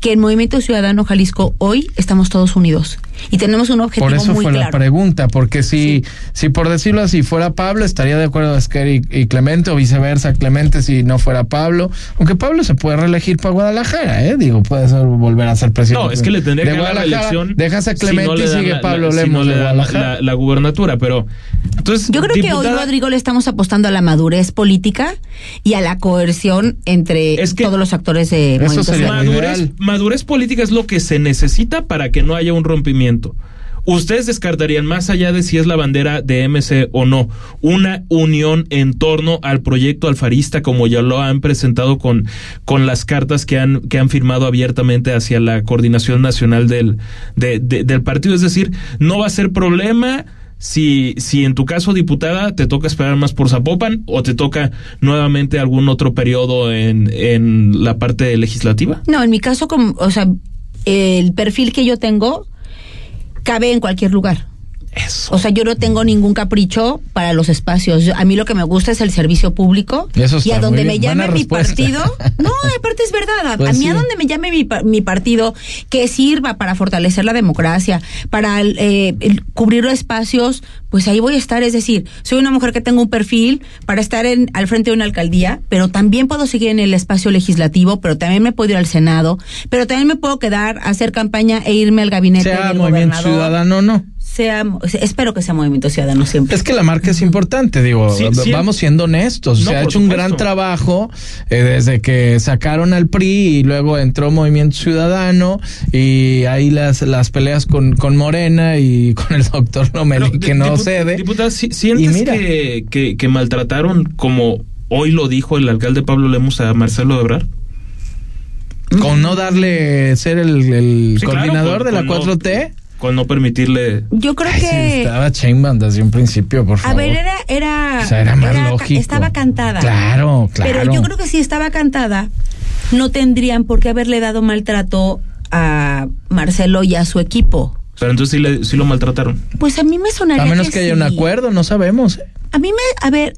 que en Movimiento Ciudadano Jalisco hoy estamos todos unidos y tenemos un objetivo Por eso muy fue la claro. pregunta, porque si, si por decirlo así fuera Pablo, estaría de acuerdo Esquer y, y Clemente, o viceversa, Clemente si no fuera Pablo. Aunque Pablo se puede reelegir para Guadalajara, ¿eh? Digo, puede ser, volver a ser presidente. No, es que le tendría de que dar la elección. Dejas a si Clemente no y sigue la- Pablo la- si Lemos no de le dan Guadalajara. la, la gubernatura, pero entonces Yo creo que hoy, Rodrigo, le estamos apostando a la madurez política y a la coerción entre todos los actores de Movimiento Ciudadano. madurez, madurez política es lo que se necesita para que no haya un rompimiento. Ustedes descartarían, más allá de si es la bandera de MC o no, una unión en torno al proyecto alfarista, como ya lo han presentado con, con las cartas que han, que han firmado abiertamente hacia la coordinación nacional del, de- de- del partido. Es decir, no va a ser problema si, si en tu caso, diputada, te toca esperar más por Zapopan o te toca nuevamente algún otro periodo en, en la parte legislativa. No, en mi caso, como, o sea, el perfil que yo tengo cabe en cualquier lugar. O sea, yo no tengo ningún capricho para los espacios. Yo- a mí lo que me gusta es el servicio público. Eso y a donde me llame mi respuesta. partido. No, aparte es verdad. A, Pues a mí a donde me llame mi, pa- mi partido que sirva para fortalecer la democracia, para eh, cubrir los espacios, pues ahí voy a estar. Es decir, soy una mujer que tengo un perfil para estar en, al frente de una alcaldía, pero también puedo seguir en el espacio legislativo, pero también me puedo ir al Senado, pero también me puedo quedar a hacer campaña e irme al gabinete Sea del Movimiento gobernador. Ciudadano no. Sea, espero que sea Movimiento Ciudadano siempre. Es que la marca es importante, digo, Sí, sí. vamos siendo honestos. No, Se ha hecho un supuesto. gran trabajo eh, desde que sacaron al PRI y luego entró Movimiento Ciudadano y ahí las, las peleas con, con Morena y con el doctor Lomelí que no Dipu- cede. Diputada, ¿si- ¿sientes Y mira. que, que, que maltrataron, como hoy lo dijo el alcalde Pablo Lemos a Marcelo Ebrard? Con no darle ser el, el Sí, claro, coordinador con- de la con no- 4T. Con no permitirle... Yo creo Ay, que estaba Chainman desde un principio, por A favor. ver, era, era, O sea, era más ca- lógico. estaba cantada. Claro, claro. Pero yo creo que si estaba cantada, no tendrían por qué haberle dado maltrato a Marcelo y a su equipo. Pero entonces sí, le, sí lo maltrataron. Pues a mí me sonaría. A menos que, haya un acuerdo, no sabemos. ¿eh? A mí me, a ver,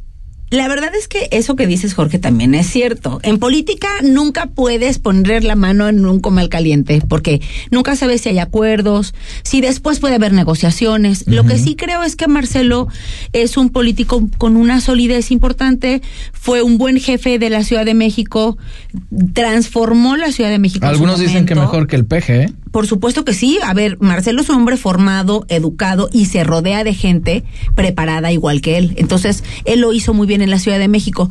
la verdad es que eso que dices, Jorge, también es cierto. En política nunca puedes poner la mano en un comal caliente, porque nunca sabes si hay acuerdos, si después puede haber negociaciones. Lo que sí creo es que Marcelo es un político con una solidez importante, fue un buen jefe de la Ciudad de México, transformó la Ciudad de México. Algunos dicen que mejor que el peje, ¿eh? Por supuesto que sí. A ver, Marcelo es un hombre formado, educado y se rodea de gente preparada igual que él. Entonces, él lo hizo muy bien en la Ciudad de México.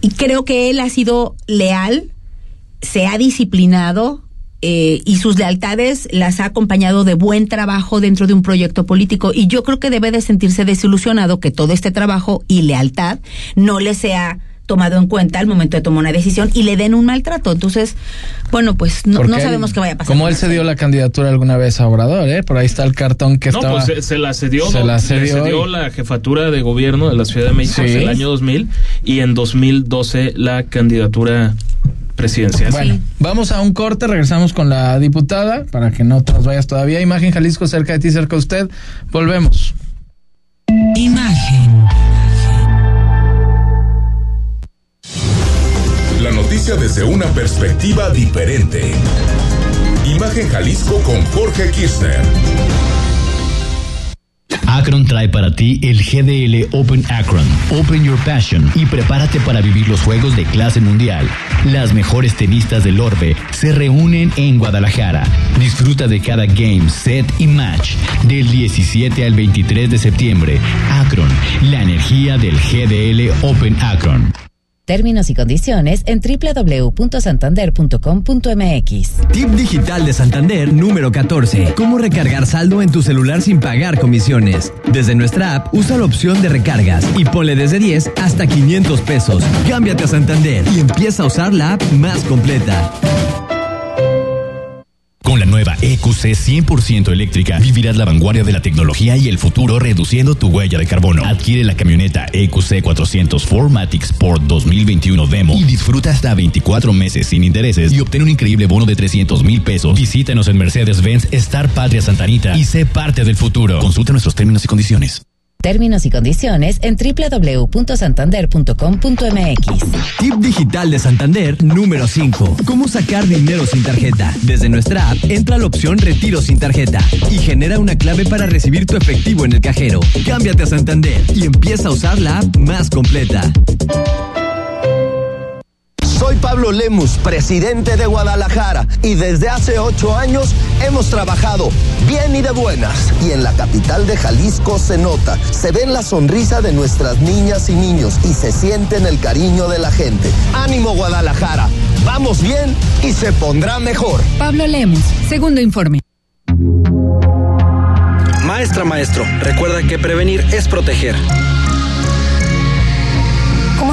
Y creo que él ha sido leal, se ha disciplinado, eh, y sus lealtades las ha acompañado de buen trabajo dentro de un proyecto político y yo creo que debe de sentirse desilusionado que todo este trabajo y lealtad no le sea tomado en cuenta al momento de tomar una decisión y le den un maltrato. Entonces, bueno, pues no, no sabemos él, qué vaya a pasar. Como él se dio la candidatura alguna vez a Obrador, ¿eh? Por ahí está el cartón que no, estaba... pues se, se la cedió, se ¿no? la cedió, Le cedió la jefatura de gobierno de la Ciudad de México Sí. en el año 2000 y en 2012 la candidatura presidencial. Bueno, vamos a un corte, regresamos con la diputada para que no te nos vayas todavía. Imagen Jalisco cerca de ti, cerca de usted. Volvemos. Imagen. Desde una perspectiva diferente. Imagen Jalisco con Jorge Kirchner. Akron trae para ti el GDL Open Akron. Open Your Passion y prepárate para vivir los juegos de clase mundial. Las mejores tenistas del orbe se reúnen en Guadalajara. Disfruta de cada game, set y match del 17 al 23 de septiembre. Akron, la energía del GDL Open Akron. Términos y condiciones en www.santander.com.mx. Tip digital de Santander número 14. Cómo recargar saldo en tu celular sin pagar comisiones. Desde nuestra app, usa la opción de recargas y ponle desde 10 hasta 500 pesos. Cámbiate a Santander y empieza a usar la app más completa. Con la nueva EQC 100% eléctrica, vivirás la vanguardia de la tecnología y el futuro reduciendo tu huella de carbono. Adquiere la camioneta EQC 400 4MATIC Sport 2021 Demo y disfruta hasta 24 meses sin intereses y obtén un increíble bono de 300 mil pesos. Visítanos en Mercedes-Benz Star Patria Santanita y sé parte del futuro. Consulta nuestros términos y condiciones. Términos y condiciones en www.santander.com.mx. Tip digital de Santander número 5. Cómo sacar dinero sin tarjeta. Desde nuestra app, entra la opción Retiro sin tarjeta y genera una clave para recibir tu efectivo en el cajero. Cámbiate a Santander y empieza a usar la app más completa. Pablo Lemus, presidente de Guadalajara, y desde hace ocho años hemos trabajado bien y de buenas. Y en la capital de Jalisco se nota, se ve en la sonrisa de nuestras niñas y niños y se siente en el cariño de la gente. Ánimo Guadalajara, vamos bien y se pondrá mejor. Pablo Lemus, segundo informe. Maestra, maestro, recuerda que prevenir es proteger.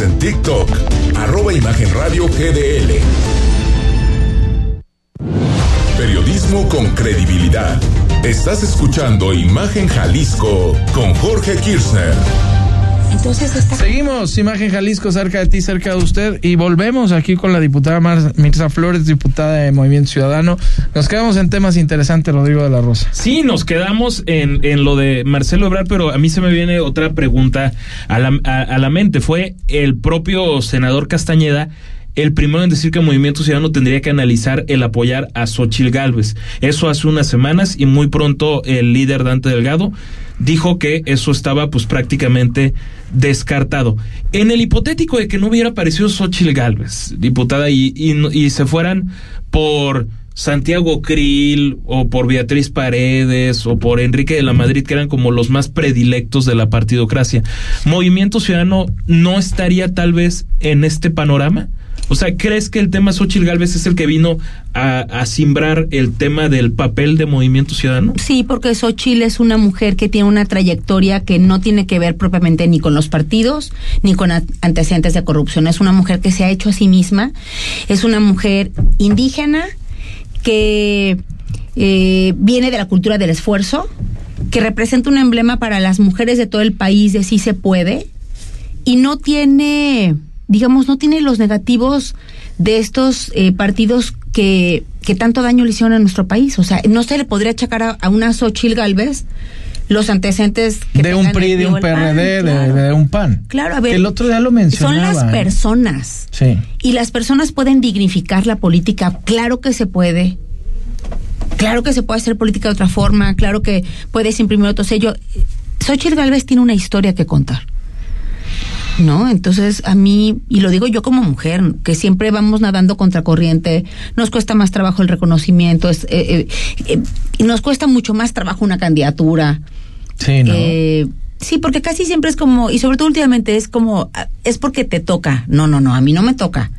En TikTok, arroba Imagen Radio GDL. Periodismo con credibilidad. Estás escuchando Imagen Jalisco con Jorge Kirchner. Entonces está... Seguimos, Imagen Jalisco, cerca de ti, cerca de usted, y volvemos aquí con la diputada Mar Mirza Flores, diputada de Movimiento Ciudadano. Nos quedamos en temas interesantes, Rodrigo de la Rosa. Sí, nos quedamos en, en lo de Marcelo Ebrard, pero a mí se me viene otra pregunta a la, a, a la mente. Fue el propio senador Castañeda el primero en decir que Movimiento Ciudadano tendría que analizar el apoyar a Xochil Gálvez. Eso hace unas semanas y muy pronto el líder Dante Delgado dijo que eso estaba pues prácticamente descartado. En el hipotético de que no hubiera aparecido Xochil Gálvez, diputada, y, y, y se fueran por Santiago Krill o por Beatriz Paredes o por Enrique de la Madrid, que eran como los más predilectos de la partidocracia, ¿Movimiento Ciudadano no estaría tal vez en este panorama? O sea, ¿crees que el tema Xochitl Galvez es el que vino a, a simbrar el tema del papel de Movimiento Ciudadano? Sí, porque Xochitl es una mujer que tiene una trayectoria que no tiene que ver propiamente ni con los partidos, ni con antecedentes de corrupción. Es una mujer que se ha hecho a sí misma, es una mujer indígena que eh, viene de la cultura del esfuerzo, que representa un emblema para las mujeres de todo el país de sí se puede, y no tiene, digamos, no tiene los negativos de estos eh, partidos que, que tanto daño le hicieron a nuestro país. O sea, no se le podría achacar a, a una Xochil Galvez los antecedentes que de un PRI, de un PRD, de, de, un PAN. Claro, a ver. El otro día lo mencionaba. Son las personas. Sí. Y las personas pueden dignificar la política. Claro que se puede. Claro que se puede hacer política de otra forma. Claro que puedes imprimir otro sello. Xochitl Galvez tiene una historia que contar. ¿No? Entonces, a mí, y lo digo yo como mujer, que siempre vamos nadando contra corriente, nos cuesta más trabajo el reconocimiento, es, eh, eh, eh, nos cuesta mucho más trabajo una candidatura. Sí, ¿no? sí, porque casi siempre es como, y sobre todo últimamente es como, ah, es porque te toca. No, no, no, a mí no me toca.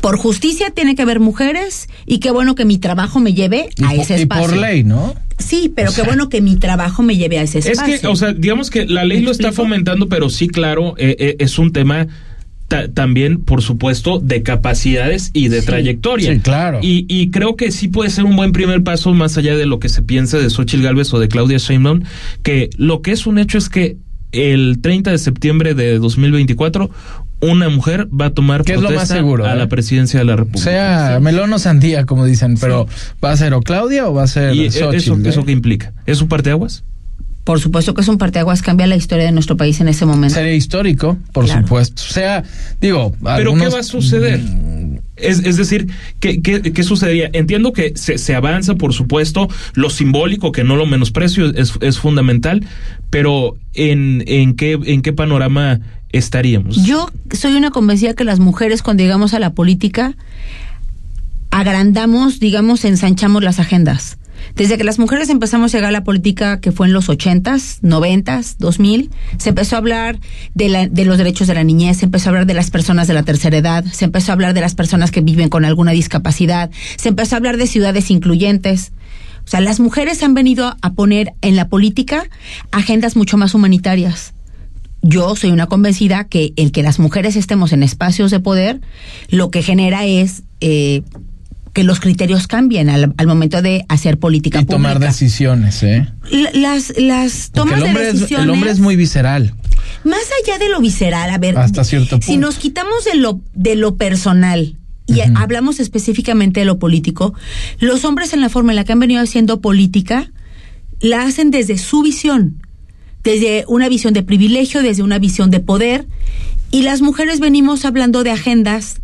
Por justicia tiene que haber mujeres y qué bueno que mi trabajo me lleve a ese espacio. Y por ley, ¿no? Sí, pero qué bueno que mi trabajo me lleve a ese espacio. Es que, o sea, digamos que la ley lo está fomentando, pero sí, claro, eh, eh, es un tema también, por supuesto, de capacidades y de sí, trayectoria. Sí, claro. Y, y, creo que sí puede ser un buen primer paso, más allá de lo que se piensa de Xochitl Galvez o de Claudia Sheinbaum, que lo que es un hecho es que el 30 de septiembre de 2024 una mujer va a tomar ¿Qué es lo más seguro, a eh? la presidencia de la República. Sea melón o sandía, como dicen, pero ¿va a ser o Claudia o va a ser ¿Y Xochitl, eso, eh? eso qué implica? ¿Es un parteaguas? Por supuesto que es un parteaguas, cambia la historia de nuestro país en ese momento. Sería histórico, por Claro. supuesto. O sea, digo, ¿Pero algunos- qué va a suceder? Es, es decir, ¿qué, qué, qué sucedería? Entiendo que se, se avanza, por supuesto, lo simbólico, que no lo menosprecio, es, es fundamental, pero ¿en, en, qué, ¿en qué panorama estaríamos? Yo soy una convencida que las mujeres cuando llegamos a la política agrandamos, digamos, ensanchamos las agendas. Desde que las mujeres empezamos a llegar a la política, que fue en los ochentas, noventas, dos mil, se empezó a hablar de, la- de los derechos de la niñez, se empezó a hablar de las personas de la tercera edad, se empezó a hablar de las personas que viven con alguna discapacidad, se empezó a hablar de ciudades incluyentes. O sea, las mujeres han venido a poner en la política agendas mucho más humanitarias yo soy una convencida que el que las mujeres estemos en espacios de poder lo que genera es eh, que los criterios cambien al, al momento de hacer política y tomar decisiones, ¿eh? La- Las, las tomas el hombre, de es, decisiones. el hombre es muy visceral. Más allá de lo visceral, a ver. Hasta cierto Si punto. nos quitamos de lo, de lo personal y hablamos específicamente de lo político, los hombres en la forma en la que han venido haciendo política la hacen desde su visión, desde una visión de privilegio, desde una visión de poder, y las mujeres venimos hablando de agendas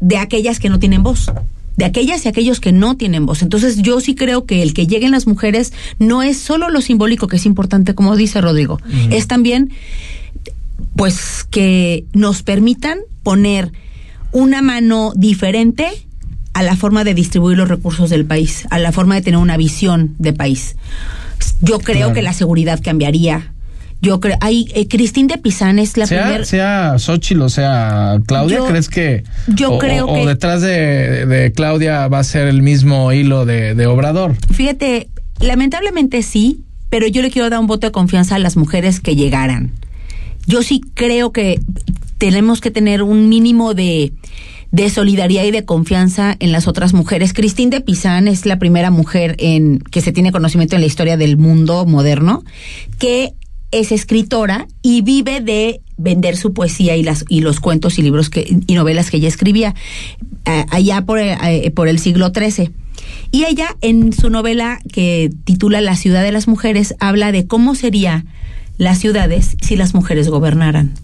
de aquellas que no tienen voz de aquellas y aquellos que no tienen voz. Entonces yo sí creo que el que lleguen las mujeres no es solo lo simbólico que es importante, como dice Rodrigo, es también pues que nos permitan poner una mano diferente a la forma de distribuir los recursos del país, a la forma de tener una visión de país. Yo creo Claro. que la seguridad cambiaría. Yo creo, hay eh, Cristín de Pizán es la primera sea Xochitl o sea Claudia, Yo- ¿crees que yo o, creo o- o que- detrás de, de Claudia va a ser el mismo hilo de, de Obrador? Fíjate, lamentablemente sí, pero yo le quiero dar un voto de confianza a las mujeres que llegaran. Yo sí creo que tenemos que tener un mínimo de, de solidaridad y de confianza en las otras mujeres. Cristín de Pizán es la primera mujer en que se tiene conocimiento en la historia del mundo moderno que es escritora y vive de vender su poesía y las y los cuentos y libros que y novelas que ella escribía eh, allá por, eh, por el siglo XIII. Y ella en su novela que titula La ciudad de las mujeres habla de cómo sería las ciudades si las mujeres gobernaran.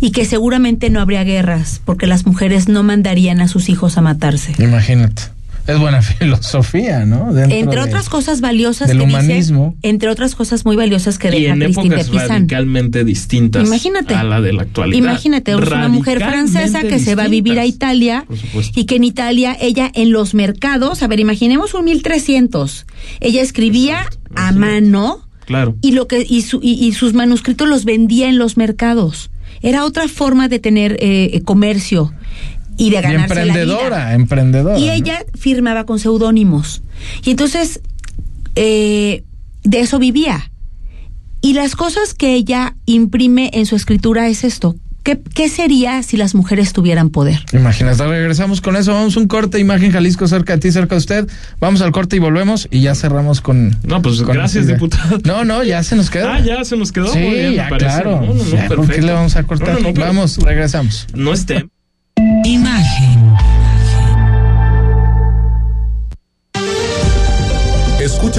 Y que seguramente no habría guerras porque las mujeres no mandarían a sus hijos a matarse. Imagínate. Es buena filosofía, ¿no? Dentro Entre de- otras cosas valiosas del que dice- entre otras cosas muy valiosas que y deja en épocas Pizán. radicalmente distintas Imagínate. a la de la actualidad. Imagínate, es una mujer francesa que se va a vivir a Italia y que en Italia ella en los mercados, a ver, imaginemos un 1300. Ella escribía a mano Claro. y lo que y, su- y- y sus manuscritos los vendía en los mercados. Era otra forma de tener eh, eh, comercio. Y de ganarse emprendedora, la vida. emprendedora. Y ella firmaba con seudónimos. Y entonces, eh, de eso vivía. Y las cosas que ella imprime en su escritura es esto. ¿Qué, ¿Qué, sería si las mujeres tuvieran poder? Imagínate, regresamos con eso. Vamos a un corte, imagen Jalisco cerca de ti, cerca de usted. Vamos al corte y volvemos y ya cerramos con. No, pues con gracias, diputado. No, no, ya se nos quedó. Ah, ya se nos quedó. Sí, bien, ya, claro. No, no, no, Ya, ¿Por qué le vamos a cortar? No, no, no, pero- vamos, regresamos. No esté.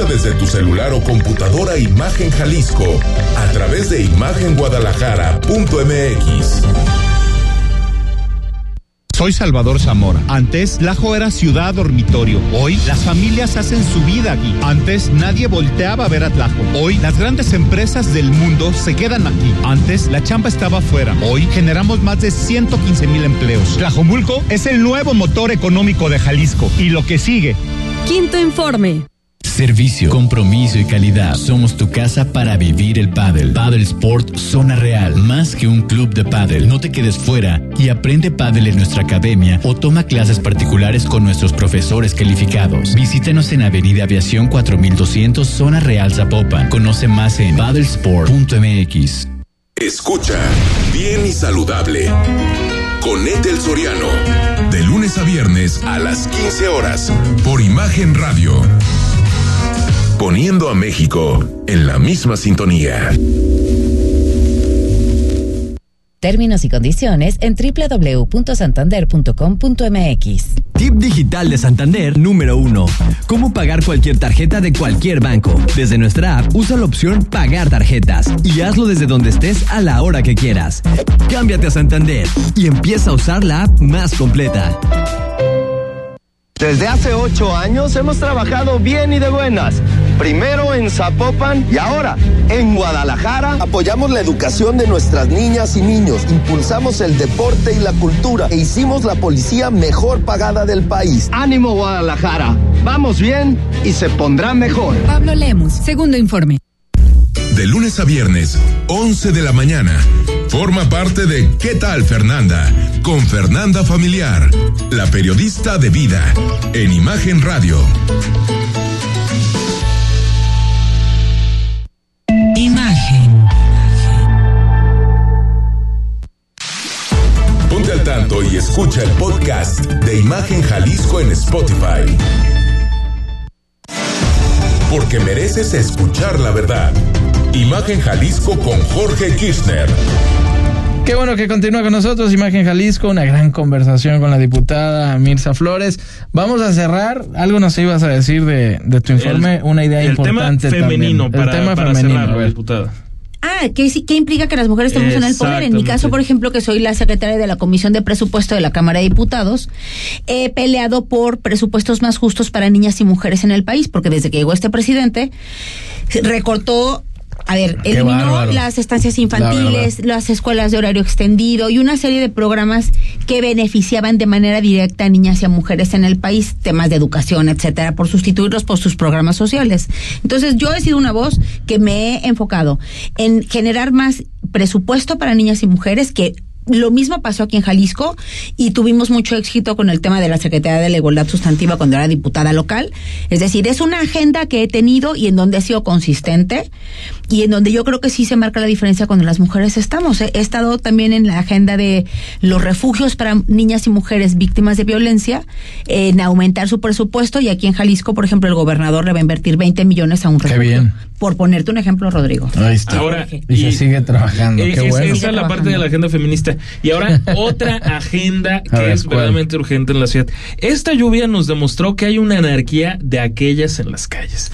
Desde tu celular o computadora Imagen Jalisco a través de imagenguadalajara.mx. Soy Salvador Zamora. Antes, Lajo era ciudad dormitorio. Hoy, las familias hacen su vida aquí. Antes, nadie volteaba a ver a Tlajo. Hoy, las grandes empresas del mundo se quedan aquí. Antes, la chamba estaba afuera. Hoy, generamos más de 115 mil empleos. Tlajomulco es el nuevo motor económico de Jalisco. Y lo que sigue. Quinto informe. Servicio, compromiso y calidad. Somos tu casa para vivir el pádel. Paddle Sport Zona Real. Más que un club de pádel. No te quedes fuera y aprende pádel en nuestra academia o toma clases particulares con nuestros profesores calificados. Visítanos en Avenida Aviación 4200 Zona Real Zapopan. Conoce más en paddlesport.mx. Escucha bien y saludable con Ethel Soriano. De lunes a viernes a las 15 horas por Imagen Radio. Poniendo a México en la misma sintonía. Términos y condiciones en www.santander.com.mx. Tip digital de Santander número uno. Cómo pagar cualquier tarjeta de cualquier banco. Desde nuestra app, usa la opción Pagar tarjetas y hazlo desde donde estés a la hora que quieras. Cámbiate a Santander y empieza a usar la app más completa. Desde hace ocho años hemos trabajado bien y de buenas. Primero en Zapopan y ahora en Guadalajara. Apoyamos la educación de nuestras niñas y niños, impulsamos el deporte y la cultura e hicimos la policía mejor pagada del país. Ánimo Guadalajara, vamos bien y se pondrá mejor. Pablo Lemus, segundo informe. De lunes a viernes, 11 de la mañana. Forma parte de ¿Qué tal Fernanda? Con Fernanda Familiar, la periodista de vida, en Imagen Radio. Y escucha el podcast de Imagen Jalisco en Spotify. Porque mereces escuchar la verdad. Imagen Jalisco con Jorge Kirchner. Qué bueno que continúa con nosotros, Imagen Jalisco, una gran conversación con la diputada Mirza Flores. Vamos a cerrar, algo nos ibas a decir de, de tu informe, El- una idea el importante tema femenino también. para, el tema para femenino, cerrar, diputada. Ah, ¿qué, sí- qué implica que las mujeres estemos en el poder? En mi caso, por ejemplo, que soy la secretaria de la Comisión de Presupuesto de la Cámara de Diputados, he peleado por presupuestos más justos para niñas y mujeres en el país, porque desde que llegó este presidente, recortó... A ver, Qué eliminó bárbaro. las estancias La infantiles, las escuelas de horario extendido y una serie de programas que beneficiaban de manera directa a niñas y a mujeres en el país, temas de educación, etcétera, por sustituirlos por sus programas sociales. Entonces, yo he sido una voz que me he enfocado en generar más presupuesto para niñas y mujeres que lo mismo pasó aquí en Jalisco y tuvimos mucho éxito con el tema de la Secretaría de la Igualdad Sustantiva cuando era diputada local. Es decir, es una agenda que he tenido y en donde he sido consistente y en donde yo creo que sí se marca la diferencia cuando las mujeres estamos. He he estado también en la agenda de los refugios para niñas y mujeres víctimas de violencia, en aumentar su presupuesto y aquí en Jalisco, por ejemplo, el gobernador le va a invertir 20 millones a un Qué refugio. bien. Por ponerte un ejemplo, Rodrigo. Ahí está. Ahora, y, se sigue trabajando, Eh, qué bueno. Esa es la parte de la agenda feminista. Y ahora, otra agenda que ver, es ¿cuál? verdaderamente urgente en la ciudad. Esta lluvia nos demostró que hay una anarquía de aquellas en las calles.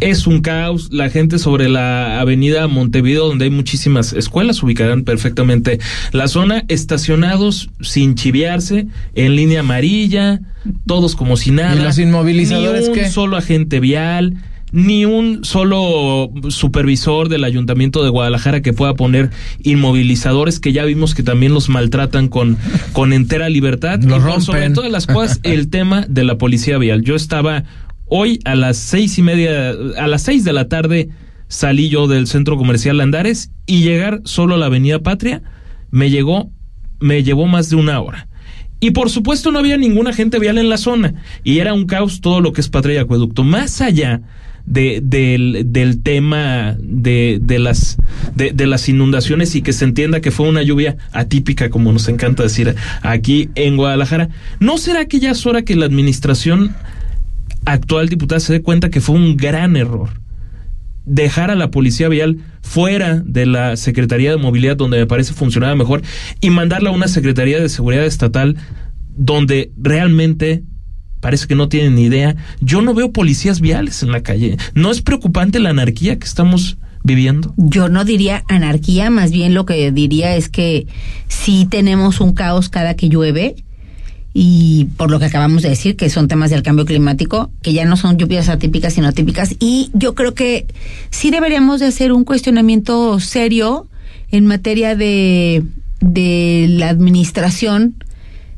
Es un caos, la gente sobre la avenida Montevideo, donde hay muchísimas escuelas, ubicarán perfectamente la zona, estacionados sin chiviarse, en línea amarilla, todos como si nada. ¿Y los inmovilizadores Ni un qué? solo agente vial, ni un solo supervisor del ayuntamiento de Guadalajara que pueda poner inmovilizadores que ya vimos que también los maltratan con, con entera libertad. Los Y por sobre rompen. todas las cosas, el tema de la policía vial. Yo estaba hoy a las seis y media, a las seis de la tarde salí yo del centro comercial Andares y llegar solo a la avenida Patria me llegó, me llevó más de una hora. Y por supuesto no había ningún agente vial en la zona. Y era un caos todo lo que es Patria y Acueducto. Más allá de, del, del tema de, de las, de, de, las inundaciones y que se entienda que fue una lluvia atípica, como nos encanta decir aquí en Guadalajara. ¿No será que ya es hora que la administración actual diputada se dé cuenta que fue un gran error? dejar a la policía vial fuera de la Secretaría de Movilidad, donde me parece funcionaba mejor, y mandarla a una Secretaría de Seguridad Estatal, donde realmente parece que no tienen ni idea. Yo no veo policías viales en la calle. ¿No es preocupante la anarquía que estamos viviendo? Yo no diría anarquía, más bien lo que diría es que sí tenemos un caos cada que llueve y por lo que acabamos de decir, que son temas del cambio climático, que ya no son lluvias atípicas, sino atípicas. Y yo creo que sí deberíamos de hacer un cuestionamiento serio en materia de, de la administración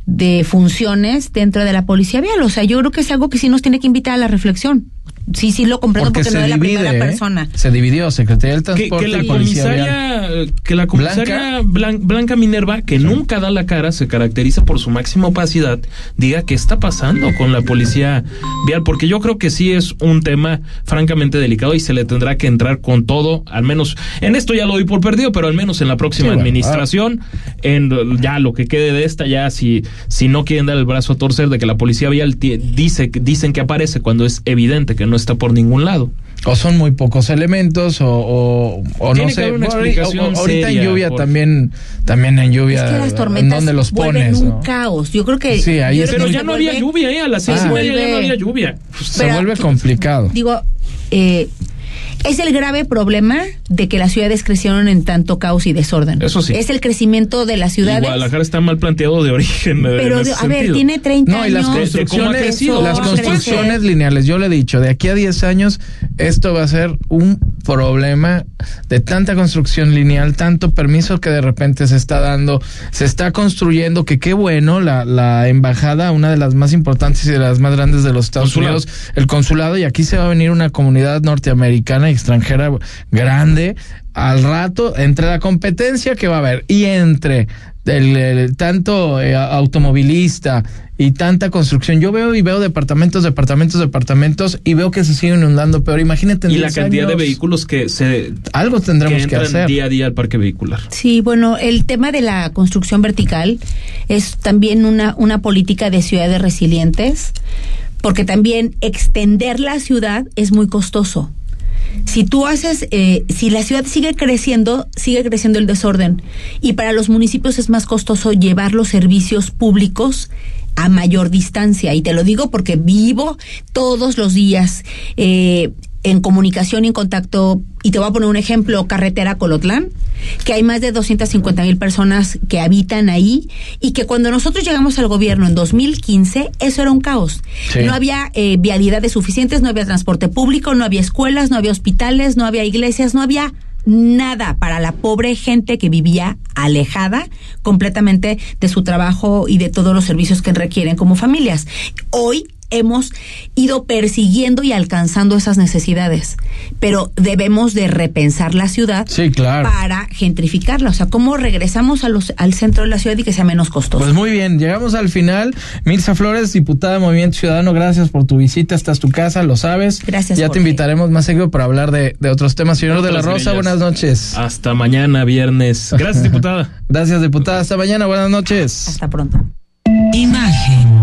de funciones dentro de la policía vial. O sea, yo creo que es algo que sí nos tiene que invitar a la reflexión. Sí, sí, lo comprendo porque, porque no es la primera ¿eh? persona. Se dividió, Secretaría del Transporte. Que, que la y comisaria, que la comisaria Blanca, Blanca Minerva, que sí. nunca da la cara, se caracteriza por su máxima opacidad, diga qué está pasando con la policía vial, porque yo creo que sí es un tema francamente delicado y se le tendrá que entrar con todo, al menos, en esto ya lo doy por perdido, pero al menos en la próxima sí, administración, ah. en ya lo que quede de esta, ya si, si no quieren dar el brazo a torcer de que la policía vial dice, dicen que aparece cuando es evidente que no está por ningún lado. O son muy pocos elementos, o, o, o no sé. Una explicación o, ahorita seria, en lluvia por... también, también en lluvia. Es que las tormentas ¿Dónde los pones? un ¿no? caos. Yo creo que. Sí, ahí Pero ya no vuelve, había lluvia, ¿eh? A las seis Ah. y media ya no había lluvia. Se vuelve complicado. Digo, eh, es el grave problema de que las ciudades crecieron en tanto caos y desorden. Eso sí. Es el crecimiento de las Y ciudades. Guadalajara está mal planteado de origen. Pero, en de- ese a ver, tiene 30 No, y las años. Construcciones, las lineales, yo le he dicho, de aquí a 10 años esto va a ser un problema de tanta construcción lineal, tanto permiso que de repente se está dando, se está construyendo, que qué bueno, la, la embajada, una de las más importantes y de las más grandes de los Estados Consulado. Unidos, el consulado, y aquí se va a venir una comunidad norteamericana extranjera grande al rato entre la competencia que va a haber y entre el, el tanto eh, automovilista y tanta construcción. Yo veo y veo departamentos, departamentos, departamentos y veo que se sigue inundando peor. Imagínate en Y la 10 cantidad de vehículos que se Algo tendremos que, entran hacer. día a día al parque vehicular. Sí, bueno, el tema de la construcción vertical es también una, una política de ciudades resilientes, porque también extender la ciudad es muy costoso. Si tú haces, eh, si la ciudad sigue creciendo, sigue creciendo el desorden. Y para los municipios es más costoso llevar los servicios públicos a mayor distancia. Y te lo digo porque vivo todos los días eh, en comunicación y en contacto. Y te voy a poner un ejemplo, carretera Colotlán, que hay más de 250 mil personas que habitan ahí y que cuando nosotros llegamos al gobierno en 2015, eso era un caos. Sí. No había eh, vialidades suficientes, no había transporte público, no había escuelas, no había hospitales, no había iglesias, no había nada para la pobre gente que vivía alejada completamente de su trabajo y de todos los servicios que requieren como familias. Hoy hemos ido persiguiendo y alcanzando esas necesidades, pero debemos de repensar la ciudad Sí, claro. para gentrificarla, o sea, cómo regresamos a los, al centro de la ciudad y que sea menos costoso. Pues muy bien, llegamos al final. Mirza Flores, diputada de Movimiento Ciudadano, gracias por tu visita. Esta es tu casa, lo sabes. Gracias, Ya te invitaremos más seguido para hablar de, de otros temas. Señor de la Rosa, buenas noches. Hasta mañana, viernes. Gracias, diputada. Gracias, diputada. Hasta mañana, buenas noches. Hasta pronto. Imagen